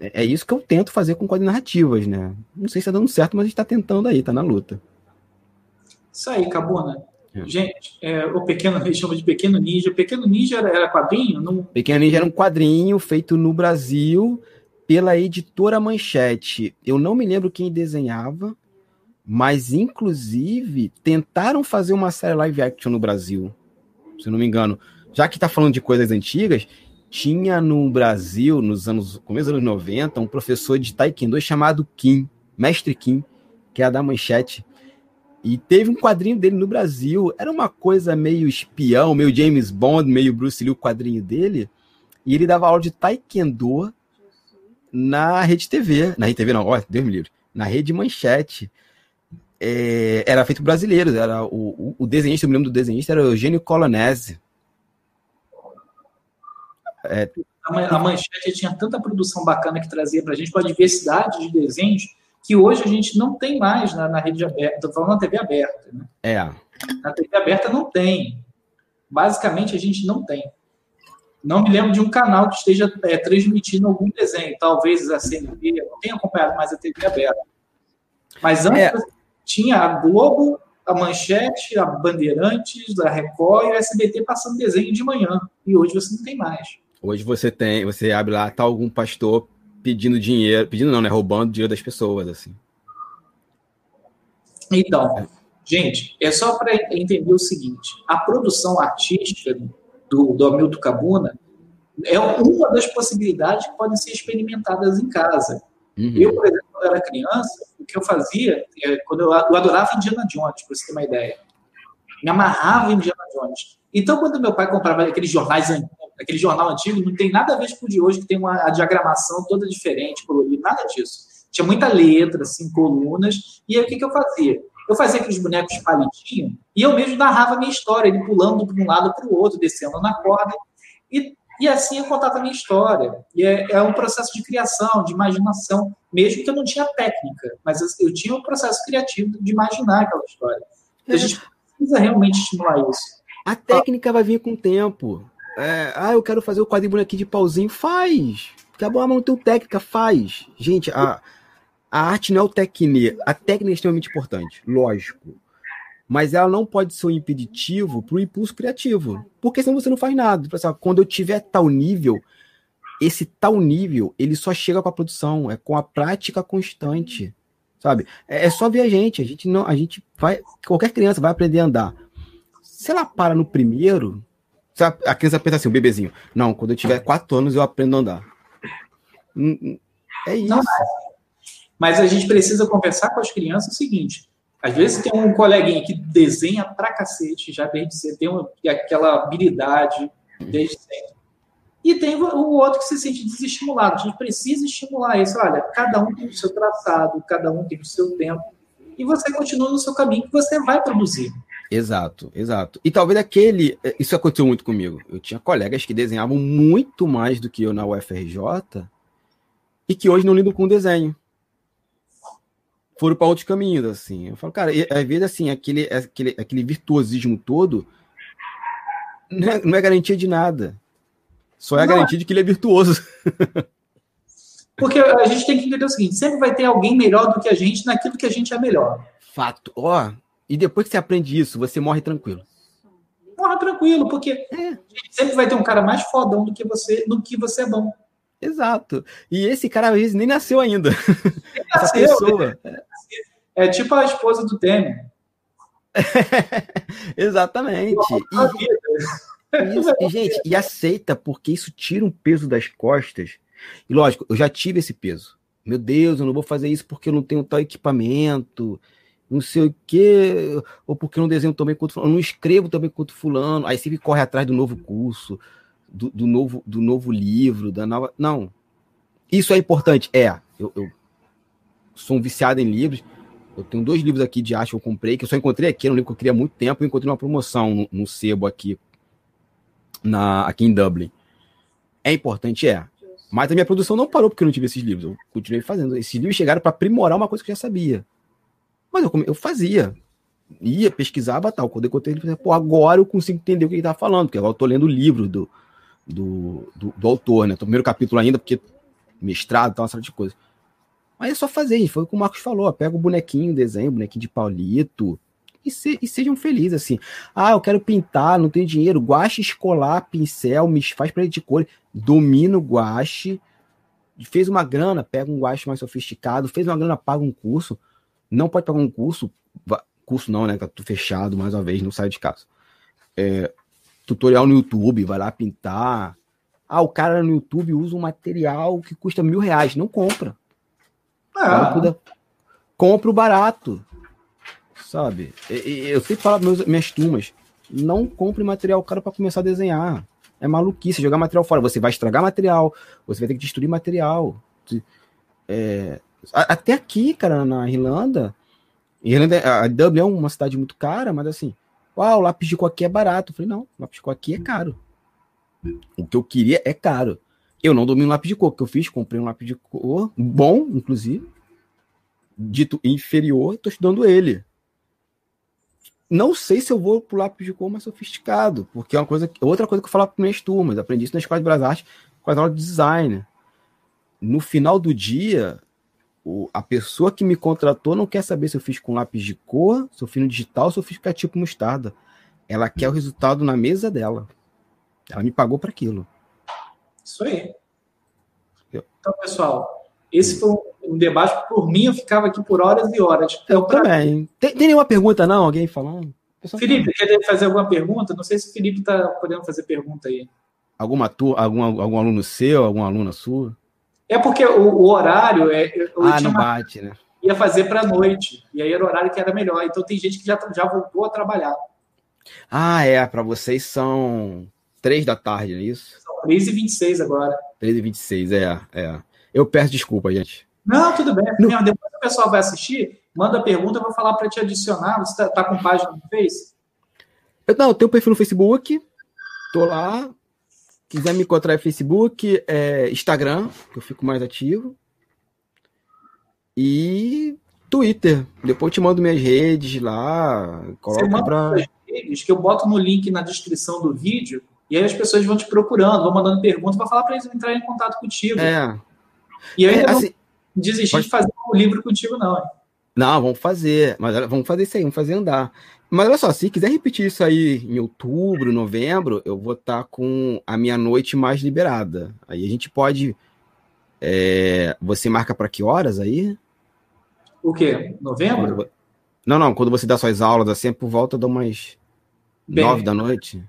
É, é, isso que eu tento fazer com quadrinhos narrativas, né? Não sei se está dando certo, mas a gente está tentando aí, está na luta.
Isso aí, Cabona. É. Gente, é, o pequeno, eles chamam de Pequeno Ninja. O Pequeno Ninja era, era quadrinho? Não...
Pequeno Ninja era um quadrinho feito no Brasil pela editora Manchete. Eu não me lembro quem desenhava, mas inclusive tentaram fazer uma série live action no Brasil, se eu não me engano. Já que está falando de coisas antigas, tinha no Brasil, nos anos começo dos anos 90, um professor de taekwondo chamado Kim, Mestre Kim, que é da Manchete. E teve um quadrinho dele no Brasil. Era uma coisa meio espião, meio James Bond, meio Bruce Lee, o quadrinho dele. E ele dava aula de taekwondo na Rede TV. Na Rede TV não, ó, Deus me livre. Na Rede Manchete. É, era feito brasileiro. Era o, o, o desenhista, eu me lembro do desenhista, era Eugênio Colonese.
É, a a Manchete tinha tanta produção bacana que trazia pra gente, com a diversidade de desenhos, que hoje a gente não tem mais na, na rede aberta. Estou falando na TV aberta. Né?
É.
Na TV aberta não tem. Basicamente, a gente não tem. Não me lembro de um canal que esteja é, transmitindo algum desenho. Talvez a CNT, eu não tenho acompanhado mais a TV aberta. Mas antes
É.
tinha a Globo, a Manchete, a Bandeirantes, a Record e a SBT passando desenho de manhã. E hoje você não tem mais.
Hoje você tem, você abre lá, tá algum pastor pedindo dinheiro, pedindo não, né? Roubando dinheiro das pessoas, assim.
Então, gente, é só para entender o seguinte: a produção artística do, do Hamilton Cabuna é uma das possibilidades que podem ser experimentadas em casa.
Uhum.
Eu, por exemplo, quando era criança, o que eu fazia, é, quando eu, eu adorava Indiana Jones, para você ter uma ideia. Me amarrava em Indiana Jones. Então, quando meu pai comprava aqueles jornais, aquele jornal antigo, não tem nada a ver com o de hoje, que tem uma a diagramação toda diferente, colorida, nada disso. Tinha muita letra, assim, colunas. E aí, o que, que eu fazia? Eu fazia aqueles bonecos palitinhos e eu mesmo narrava a minha história, ele pulando de um lado para o outro, descendo na corda. E, e assim eu contava a minha história. E é, é um processo de criação, de imaginação, mesmo que eu não tinha técnica, mas eu, eu tinha um processo criativo de imaginar aquela história. A gente precisa realmente estimular isso.
A técnica vai vir com o tempo. É, ah, eu quero fazer o quadrinho aqui de pauzinho. Faz. Acabou, mas não tem técnica, faz. Gente, a, a arte não é o técnico. A técnica é extremamente importante, lógico. Mas ela não pode ser um impeditivo para o impulso criativo. Porque senão você não faz nada. Tipo assim, Quando eu tiver tal nível, esse tal nível, ele só chega com a produção, é com a prática constante. Sabe? É, é só ver a gente. A gente não. A gente vai. Qualquer criança vai aprender a andar. Se ela para no primeiro, a criança pensa assim, o bebezinho, não, quando eu tiver quatro anos eu aprendo a andar. Hum, hum, É isso.
Não, Mas a gente precisa conversar com as crianças o seguinte: às vezes tem um coleguinha que desenha pra cacete, já desde cedo, tem uma- aquela habilidade desde sempre. E tem o outro que se sente desestimulado. A gente precisa estimular isso. Olha, cada um tem o seu traçado, cada um tem o seu tempo. E você continua no seu caminho que você vai produzir.
Exato, exato. E talvez aquele. Isso aconteceu muito comigo. Eu tinha colegas que desenhavam muito mais do que eu na UFRJ e que hoje não lidam com desenho. Foram para outros caminhos, assim. Eu falo, cara, e, às vezes, assim, aquele, aquele, aquele virtuosismo todo não é, não é garantia de nada. Só é
Não
garantia de que ele é virtuoso.
Porque a gente tem que entender o seguinte: sempre vai ter alguém melhor do que a gente naquilo que a gente é melhor.
Fato. Ó, e depois que você aprende isso, você morre tranquilo.
Morra tranquilo, porque
É.
sempre vai ter um cara mais fodão do que você, no que você é bom.
Exato. E esse cara, às vezes, nem nasceu ainda. Essa
Nasceu,
pessoa.
É tipo a esposa do Temer.
Exatamente. E, isso- e, gente, e aceita, porque isso tira um peso das costas. E lógico, eu já tive esse peso. Meu Deus, eu não vou fazer isso porque eu não tenho tal equipamento, não sei o quê, ou porque eu não desenho também quanto fulano, não escrevo também quanto fulano. Aí sempre corre atrás do novo curso, do, do novo, do novo livro, da nova. Não. Isso é importante. É, eu, eu sou um viciado em livros. Eu tenho dois livros aqui de arte que eu comprei, que eu só encontrei aqui, era um livro que eu queria há muito tempo, eu encontrei uma promoção no, no sebo aqui, na, aqui em Dublin. É importante, é. Mas a minha produção não parou porque eu não tive esses livros. Eu continuei fazendo. Esses livros chegaram para aprimorar uma coisa que eu já sabia. Mas eu, eu fazia. Ia, pesquisava tal. Quando eu encontrei ele, pô, agora eu consigo entender o que ele tá falando, porque agora eu tô lendo o livro do, do, do, do autor, né? Tô no primeiro capítulo ainda, porque mestrado tal, uma série de coisas. Mas é só fazer, gente. Foi o que o Marcos falou. Pega o bonequinho, desenho, o bonequinho de Paulito. E, se- e sejam felizes, assim. Ah, eu quero pintar, não tenho dinheiro. Guache escolar, pincel, me faz para de cor. Domina o guache. Fez uma grana, pega um guache mais sofisticado. Fez uma grana, paga um curso. Não pode pagar um curso. Curso não, né? Tá tudo fechado, mais uma vez, não sai de casa. É, tutorial no YouTube, vai lá pintar. Ah, o cara no YouTube usa um material que custa mil reais. Não compra.
Ah,
compra o barato. Sabe? Eu sempre falo para meus minhas turmas: não compre material caro para começar a desenhar. É maluquice jogar material fora. Você vai estragar material, você vai ter que destruir material. É, até aqui, cara, na Irlanda, Irlanda, a Dublin é uma cidade muito cara, mas assim, uau, lápis de cor aqui é barato. Eu falei, não, lápis de cor aqui é caro. O que eu queria é caro. Eu não domino lápis de cor, que eu fiz, comprei um lápis de cor, bom, inclusive, dito inferior, estou estudando ele. Não sei se eu vou pro lápis de cor mais sofisticado, porque é uma coisa, outra coisa que eu falava para minhas turmas, aprendi isso na Escola de Belas Artes, com as aulas de design. No final do dia, o, a pessoa que me contratou não quer saber se eu fiz com lápis de cor, se eu fiz no digital, se eu fiz com tipo mostarda. Ela quer o resultado na mesa dela. Ela me pagou para aquilo.
Isso aí. Então, pessoal, esse foi um debate que, por mim, eu ficava aqui por horas e horas.
Eu então, também. Tem, tem nenhuma pergunta, não? Alguém falando?
Felipe, quer fazer alguma pergunta? Não sei se o Felipe está podendo fazer pergunta aí.
Alguma tu, algum, algum aluno seu, alguma aluna sua?
É porque o, o horário é.
Ah, não bate, né?
Ia fazer para noite. E aí era o horário que era melhor. Então tem gente que já, já voltou a trabalhar.
Ah, é. Para vocês são três da tarde, não é isso?
São 3 e 26 agora.
3 e 26, é, é. Eu peço desculpa, gente.
Não, tudo bem. Não. Depois o pessoal vai assistir, manda pergunta, eu vou falar para te adicionar. Você tá, tá, com página no Face?
Eu, não, eu tenho um perfil no Facebook, tô lá. Quiser me encontrar no Facebook, é Instagram, que eu fico mais ativo. E Twitter. Depois eu te mando minhas redes lá. Coloca para
redes que eu boto no link na descrição do vídeo. E aí as pessoas vão te procurando, vão mandando perguntas para falar para eles entrarem em contato contigo.
É.
E eu ainda é, assim, não desisti pode... de fazer um livro contigo, não.
Não, vamos fazer. Mas vamos fazer isso aí, vamos fazer andar. Mas olha só, se quiser repetir isso aí em outubro, novembro, eu vou estar tá com a minha noite mais liberada. Aí a gente pode. É, você marca para que horas aí?
O quê? Novembro?
Não, não, quando você dá suas aulas, assim, é por volta de umas Bem, nove da noite.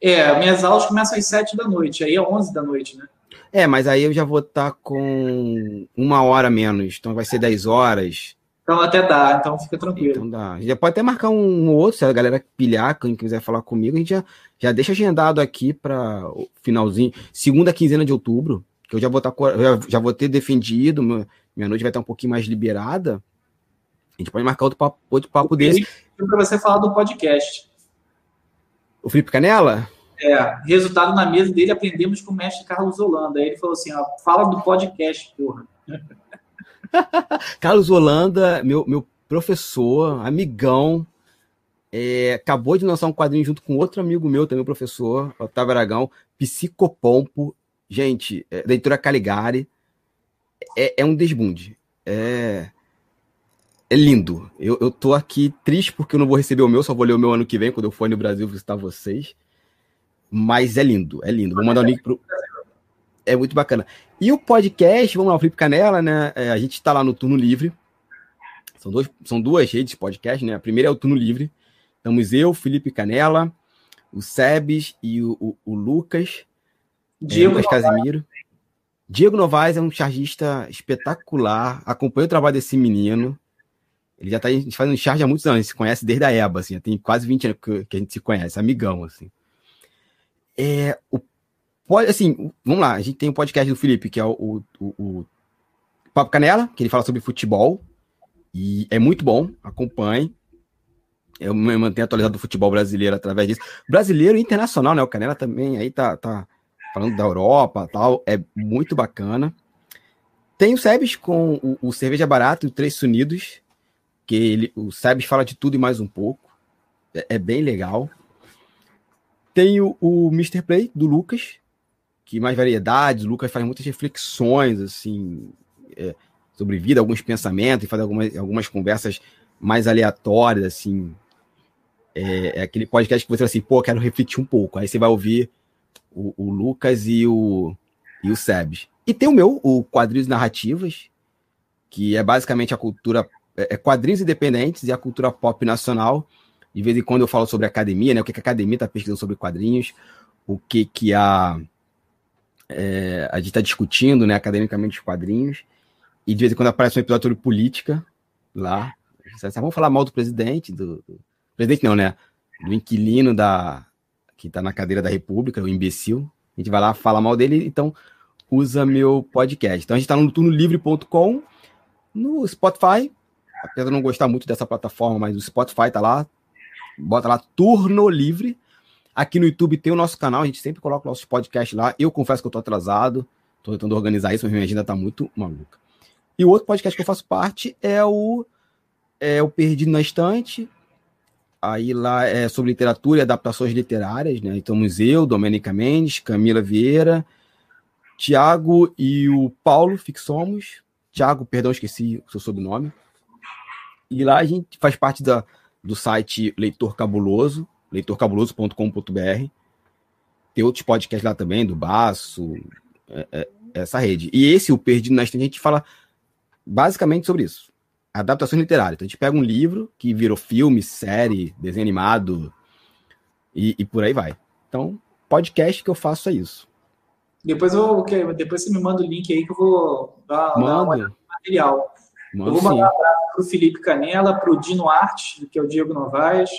É, minhas aulas começam às sete da noite, aí é onze da noite, né?
É, mas aí eu já vou estar tá com uma hora menos, então vai ser dez horas.
Então até dá, então fica tranquilo.
Então dá. Já pode até marcar um, um outro, se a galera pilhar, quem quiser falar comigo, a gente já, já deixa agendado aqui para o finalzinho, segunda quinzena de outubro, que eu já vou estar tá, já, já vou ter defendido, minha noite vai estar um pouquinho mais liberada. A gente pode marcar outro papo, outro papo desse.
Para você falar do podcast.
O Felipe Canela?
É, resultado na mesa dele, aprendemos com o mestre Carlos Holanda. Aí ele falou assim: ó, fala do podcast, porra.
Carlos Holanda, meu, meu professor, amigão, é, acabou de lançar um quadrinho junto com outro amigo meu, também professor, Otávio Aragão, Psicopompo. Gente, é, leitura Caligari. É, é um desbunde. É, é lindo. Eu, eu tô aqui triste porque eu não vou receber o meu, só vou ler o meu ano que vem, quando eu for no Brasil visitar vocês. Mas é lindo, é lindo. Vou mandar o link pro. É muito bacana. E o podcast, vamos lá, o Felipe Canela, né? É, a gente está lá no Turno Livre. São, dois, são duas redes de podcast, né? A primeira é o Turno Livre. Estamos eu, Felipe Canela, o Sebes e o, o, o Lucas. É, Diego é, Lucas Casimiro. Diego Novaes é um chargista espetacular. Acompanho o trabalho desse menino. Ele já tá fazendo charge há muitos anos, se conhece desde a EBA, assim, tem quase 20 anos que, que a gente se conhece, amigão, assim. É, o, pode, assim, vamos lá, a gente tem o um podcast do Felipe, que é o, o, o, Papo Canela, que ele fala sobre futebol, e é muito bom, acompanhe. Eu me mantenho atualizado do futebol brasileiro através disso. Brasileiro e internacional, né? O Canela também aí tá, tá falando da Europa tal, é muito bacana. Tem o Sebes com o, o Cerveja Barato e o Três Unidos, que ele, o Sebes fala de tudo e mais um pouco. É, é bem legal. Tem o, o Mr. Play, do Lucas, que mais variedades. O Lucas faz muitas reflexões, assim, é, sobre vida, alguns pensamentos, e faz algumas, algumas conversas mais aleatórias, assim. É, é, aquele podcast que você fala assim, pô, quero refletir um pouco. Aí você vai ouvir o, o Lucas e o, e o Sebes. E tem o meu, o Quadrinhos Narrativas, que é basicamente a cultura é, é, quadrinhos independentes e a cultura pop nacional. De vez em quando eu falo sobre academia, né? O que, a academia está pesquisando sobre quadrinhos, o que, que a, é, a gente está discutindo, né, academicamente os quadrinhos. E de vez em quando aparece um episódio sobre política lá. Vamos falar mal do presidente, do presidente não, né? Do inquilino da que está na cadeira da República, o imbecil. A gente vai lá falar mal dele, então usa meu podcast. Então a gente está no turnolivre.com, no Spotify, apesar de não gostar muito dessa plataforma, mas o Spotify tá lá, bota lá turno livre. Aqui no YouTube tem o nosso canal, a gente sempre coloca nossos podcasts lá. Eu confesso que eu tô atrasado, tô tentando organizar isso, mas minha agenda tá muito maluca. E o outro podcast que eu faço parte é o, é o Perdido na Estante. Aí lá é sobre literatura e adaptações literárias, né? Estamos eu, Domênica Mendes, Camila Vieira, Tiago e o Paulo Fixomos. Tiago, perdão, esqueci o seu sobrenome. E lá a gente faz parte da, do site Leitor Cabuloso, leitorcabuloso.com.br. Tem outros podcasts lá também, do Baço, é, é, essa rede. E esse, o Perdido na Estante, a gente fala basicamente sobre isso. Adaptações literárias. Então, a gente pega um livro que virou filme, série, desenho animado e, e por aí vai. Então, podcast que eu faço é isso.
Depois, eu, depois você me manda o link aí que eu vou dar, dar uma material. Mano, eu vou mandar um abraço para o Felipe Canela, para o Dino Arte, que é o Diego Novaes.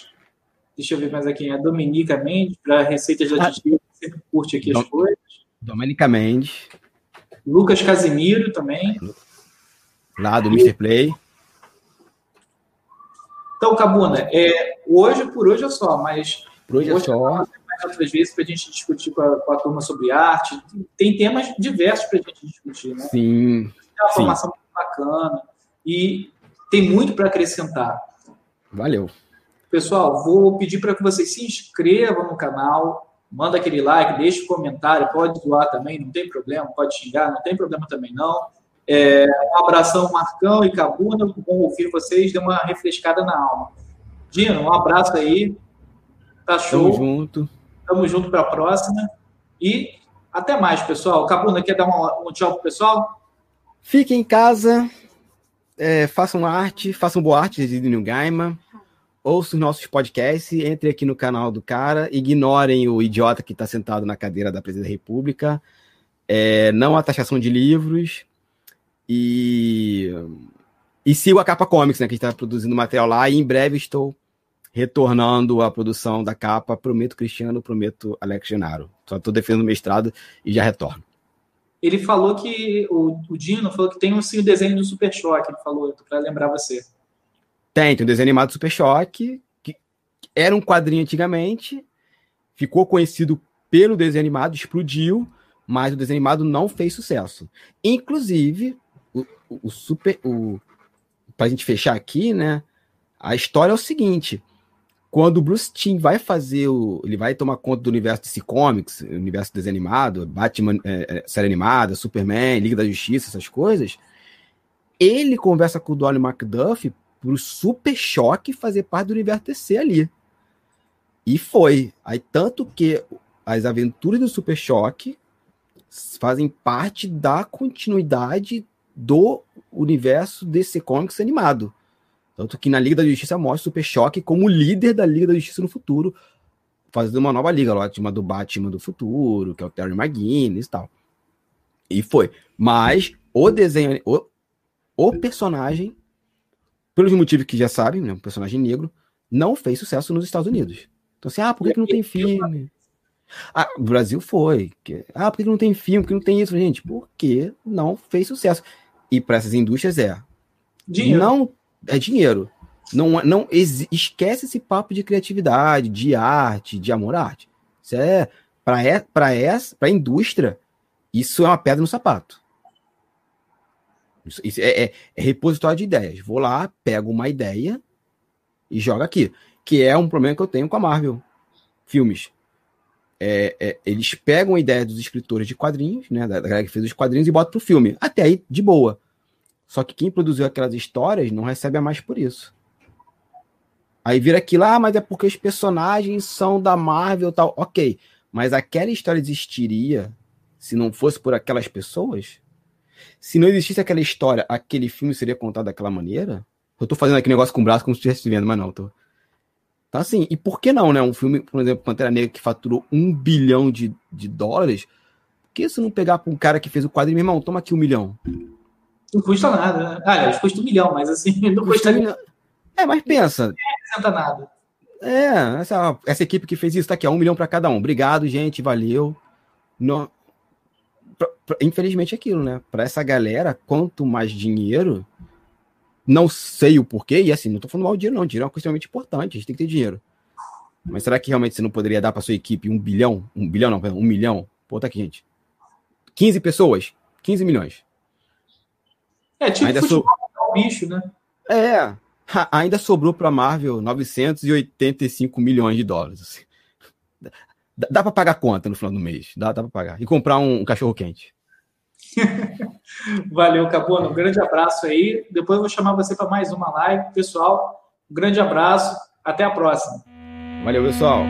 Deixa eu ver mais aqui. A Dominica Mendes, para Receitas da ah, Titi, sempre curte aqui Dom, as coisas.
Dominica Mendes.
Lucas Casimiro também.
Lá do e... Mr. Play.
Então, Cabuna, é, hoje por hoje é só, mas.
Por hoje, é hoje é só. Mais
outras vezes para a gente discutir com a, com a, turma sobre arte. Tem temas diversos para a gente discutir, né?
Sim.
Tem uma formação muito bacana e tem muito para acrescentar.
Valeu.
Pessoal, vou pedir para que vocês se inscrevam no canal, manda aquele like, deixe um comentário, pode doar também, não tem problema, pode xingar, não tem problema também não. É, um abração, Marcão e Cabuna, bom ouvir vocês, deu uma refrescada na alma. Dino, um abraço aí, tá show.
Tamo junto.
Tamo junto para a próxima e até mais, pessoal. Cabuna, quer dar um, um tchau pro pessoal?
Fique em casa, é, façam arte, façam boa arte de Neil Gaiman, ouçam nossos podcasts, entre aqui no canal do cara, ignorem o idiota que está sentado na cadeira da Presidência da República, é, não a taxação de livros e e siga a Capa Comics, né, que está produzindo material lá e em breve estou retornando à produção da capa, prometo Cristiano, prometo Alex Genaro. Só estou defendendo o mestrado e já retorno
ele falou que o, o Dino falou que tem um sim, o desenho do Super Choque, ele falou, para lembrar você.
Tem, tem um desenho animado do Super Choque, que era um quadrinho antigamente, ficou conhecido pelo desenho animado, explodiu, mas o desenho animado não fez sucesso. Inclusive, o, o, Super. O, pra gente fechar aqui, né? A história é o seguinte: quando o Bruce Timm vai fazer o. Ele vai tomar conta do universo DC Comics, universo desanimado, Batman, é, é, série animada, Superman, Liga da Justiça, essas coisas. Ele conversa com o Dolly McDuff pro Super Choque fazer parte do universo DC ali. E foi. Aí, tanto que as aventuras do Super Choque fazem parte da continuidade do universo DC Comics animado. Tanto que na Liga da Justiça mostra o Super Choque como líder da Liga da Justiça no futuro, fazendo uma nova liga, lá, uma do Batman do futuro, que é o Terry McGuinness e tal. E foi. Mas o desenho, o, o personagem, pelos motivos que já sabem, né, um personagem negro, não fez sucesso nos Estados Unidos. Então, assim, ah, por que, que não tem filme? Ah, o Brasil foi. Ah, por que não tem filme? Por que não tem isso, gente? Porque não fez sucesso. E para essas indústrias é. Dinheiro. Não é dinheiro. Não, não esquece esse papo de criatividade, de arte, de amor à arte. Isso é para para essa, para a indústria, isso é uma pedra no sapato. Isso, isso é, é, é, repositório de ideias. Vou lá, pego uma ideia e jogo aqui, que é um problema que eu tenho com a Marvel filmes. É, é, eles pegam a ideia dos escritores de quadrinhos, né, da galera que fez os quadrinhos e botam pro filme. Até aí, de boa. Só que quem produziu aquelas histórias não recebe a mais por isso. Aí vira aquilo, ah, mas é porque os personagens são da Marvel tal. Ok, mas aquela história existiria se não fosse por aquelas pessoas? Se não existisse aquela história, aquele filme seria contado daquela maneira? Eu tô fazendo aqui negócio com o braço como se estivesse vendo, mas não, tô. Então, assim, e por que não, né? Um filme, por exemplo, Pantera Negra, que faturou um bilhão de, de dólares, por que se não pegar para um cara que fez o quadrinho, meu irmão, toma aqui um milhão?
Não custa nada, né? Aliás, custa um milhão, mas assim, não custa.
custa é, mas pensa. Não
representa nada.
É, essa, essa equipe que fez isso tá aqui, ó, um milhão para cada um. Obrigado, gente, valeu. No, pra, pra, infelizmente é aquilo, né? Para essa galera, quanto mais dinheiro, não sei o porquê, e assim, não tô falando mal de dinheiro, não. Dinheiro é uma coisa extremamente importante, a gente tem que ter dinheiro. Mas será que realmente você não poderia dar para sua equipe um bilhão? Um bilhão, não, perdão, um milhão? Pô, tá aqui, gente. 15 pessoas, 15 milhões.
É tipo
Ainda
futebol é um bicho, né?
É, ainda sobrou para Marvel 985 milhões de dólares. assim. Dá, dá para pagar a conta no final do mês, dá, dá para pagar. E comprar um, um cachorro quente.
Valeu, Cabona. Um grande abraço aí. Depois eu vou chamar você para mais uma live. Pessoal, um grande abraço. Até a próxima.
Valeu, pessoal.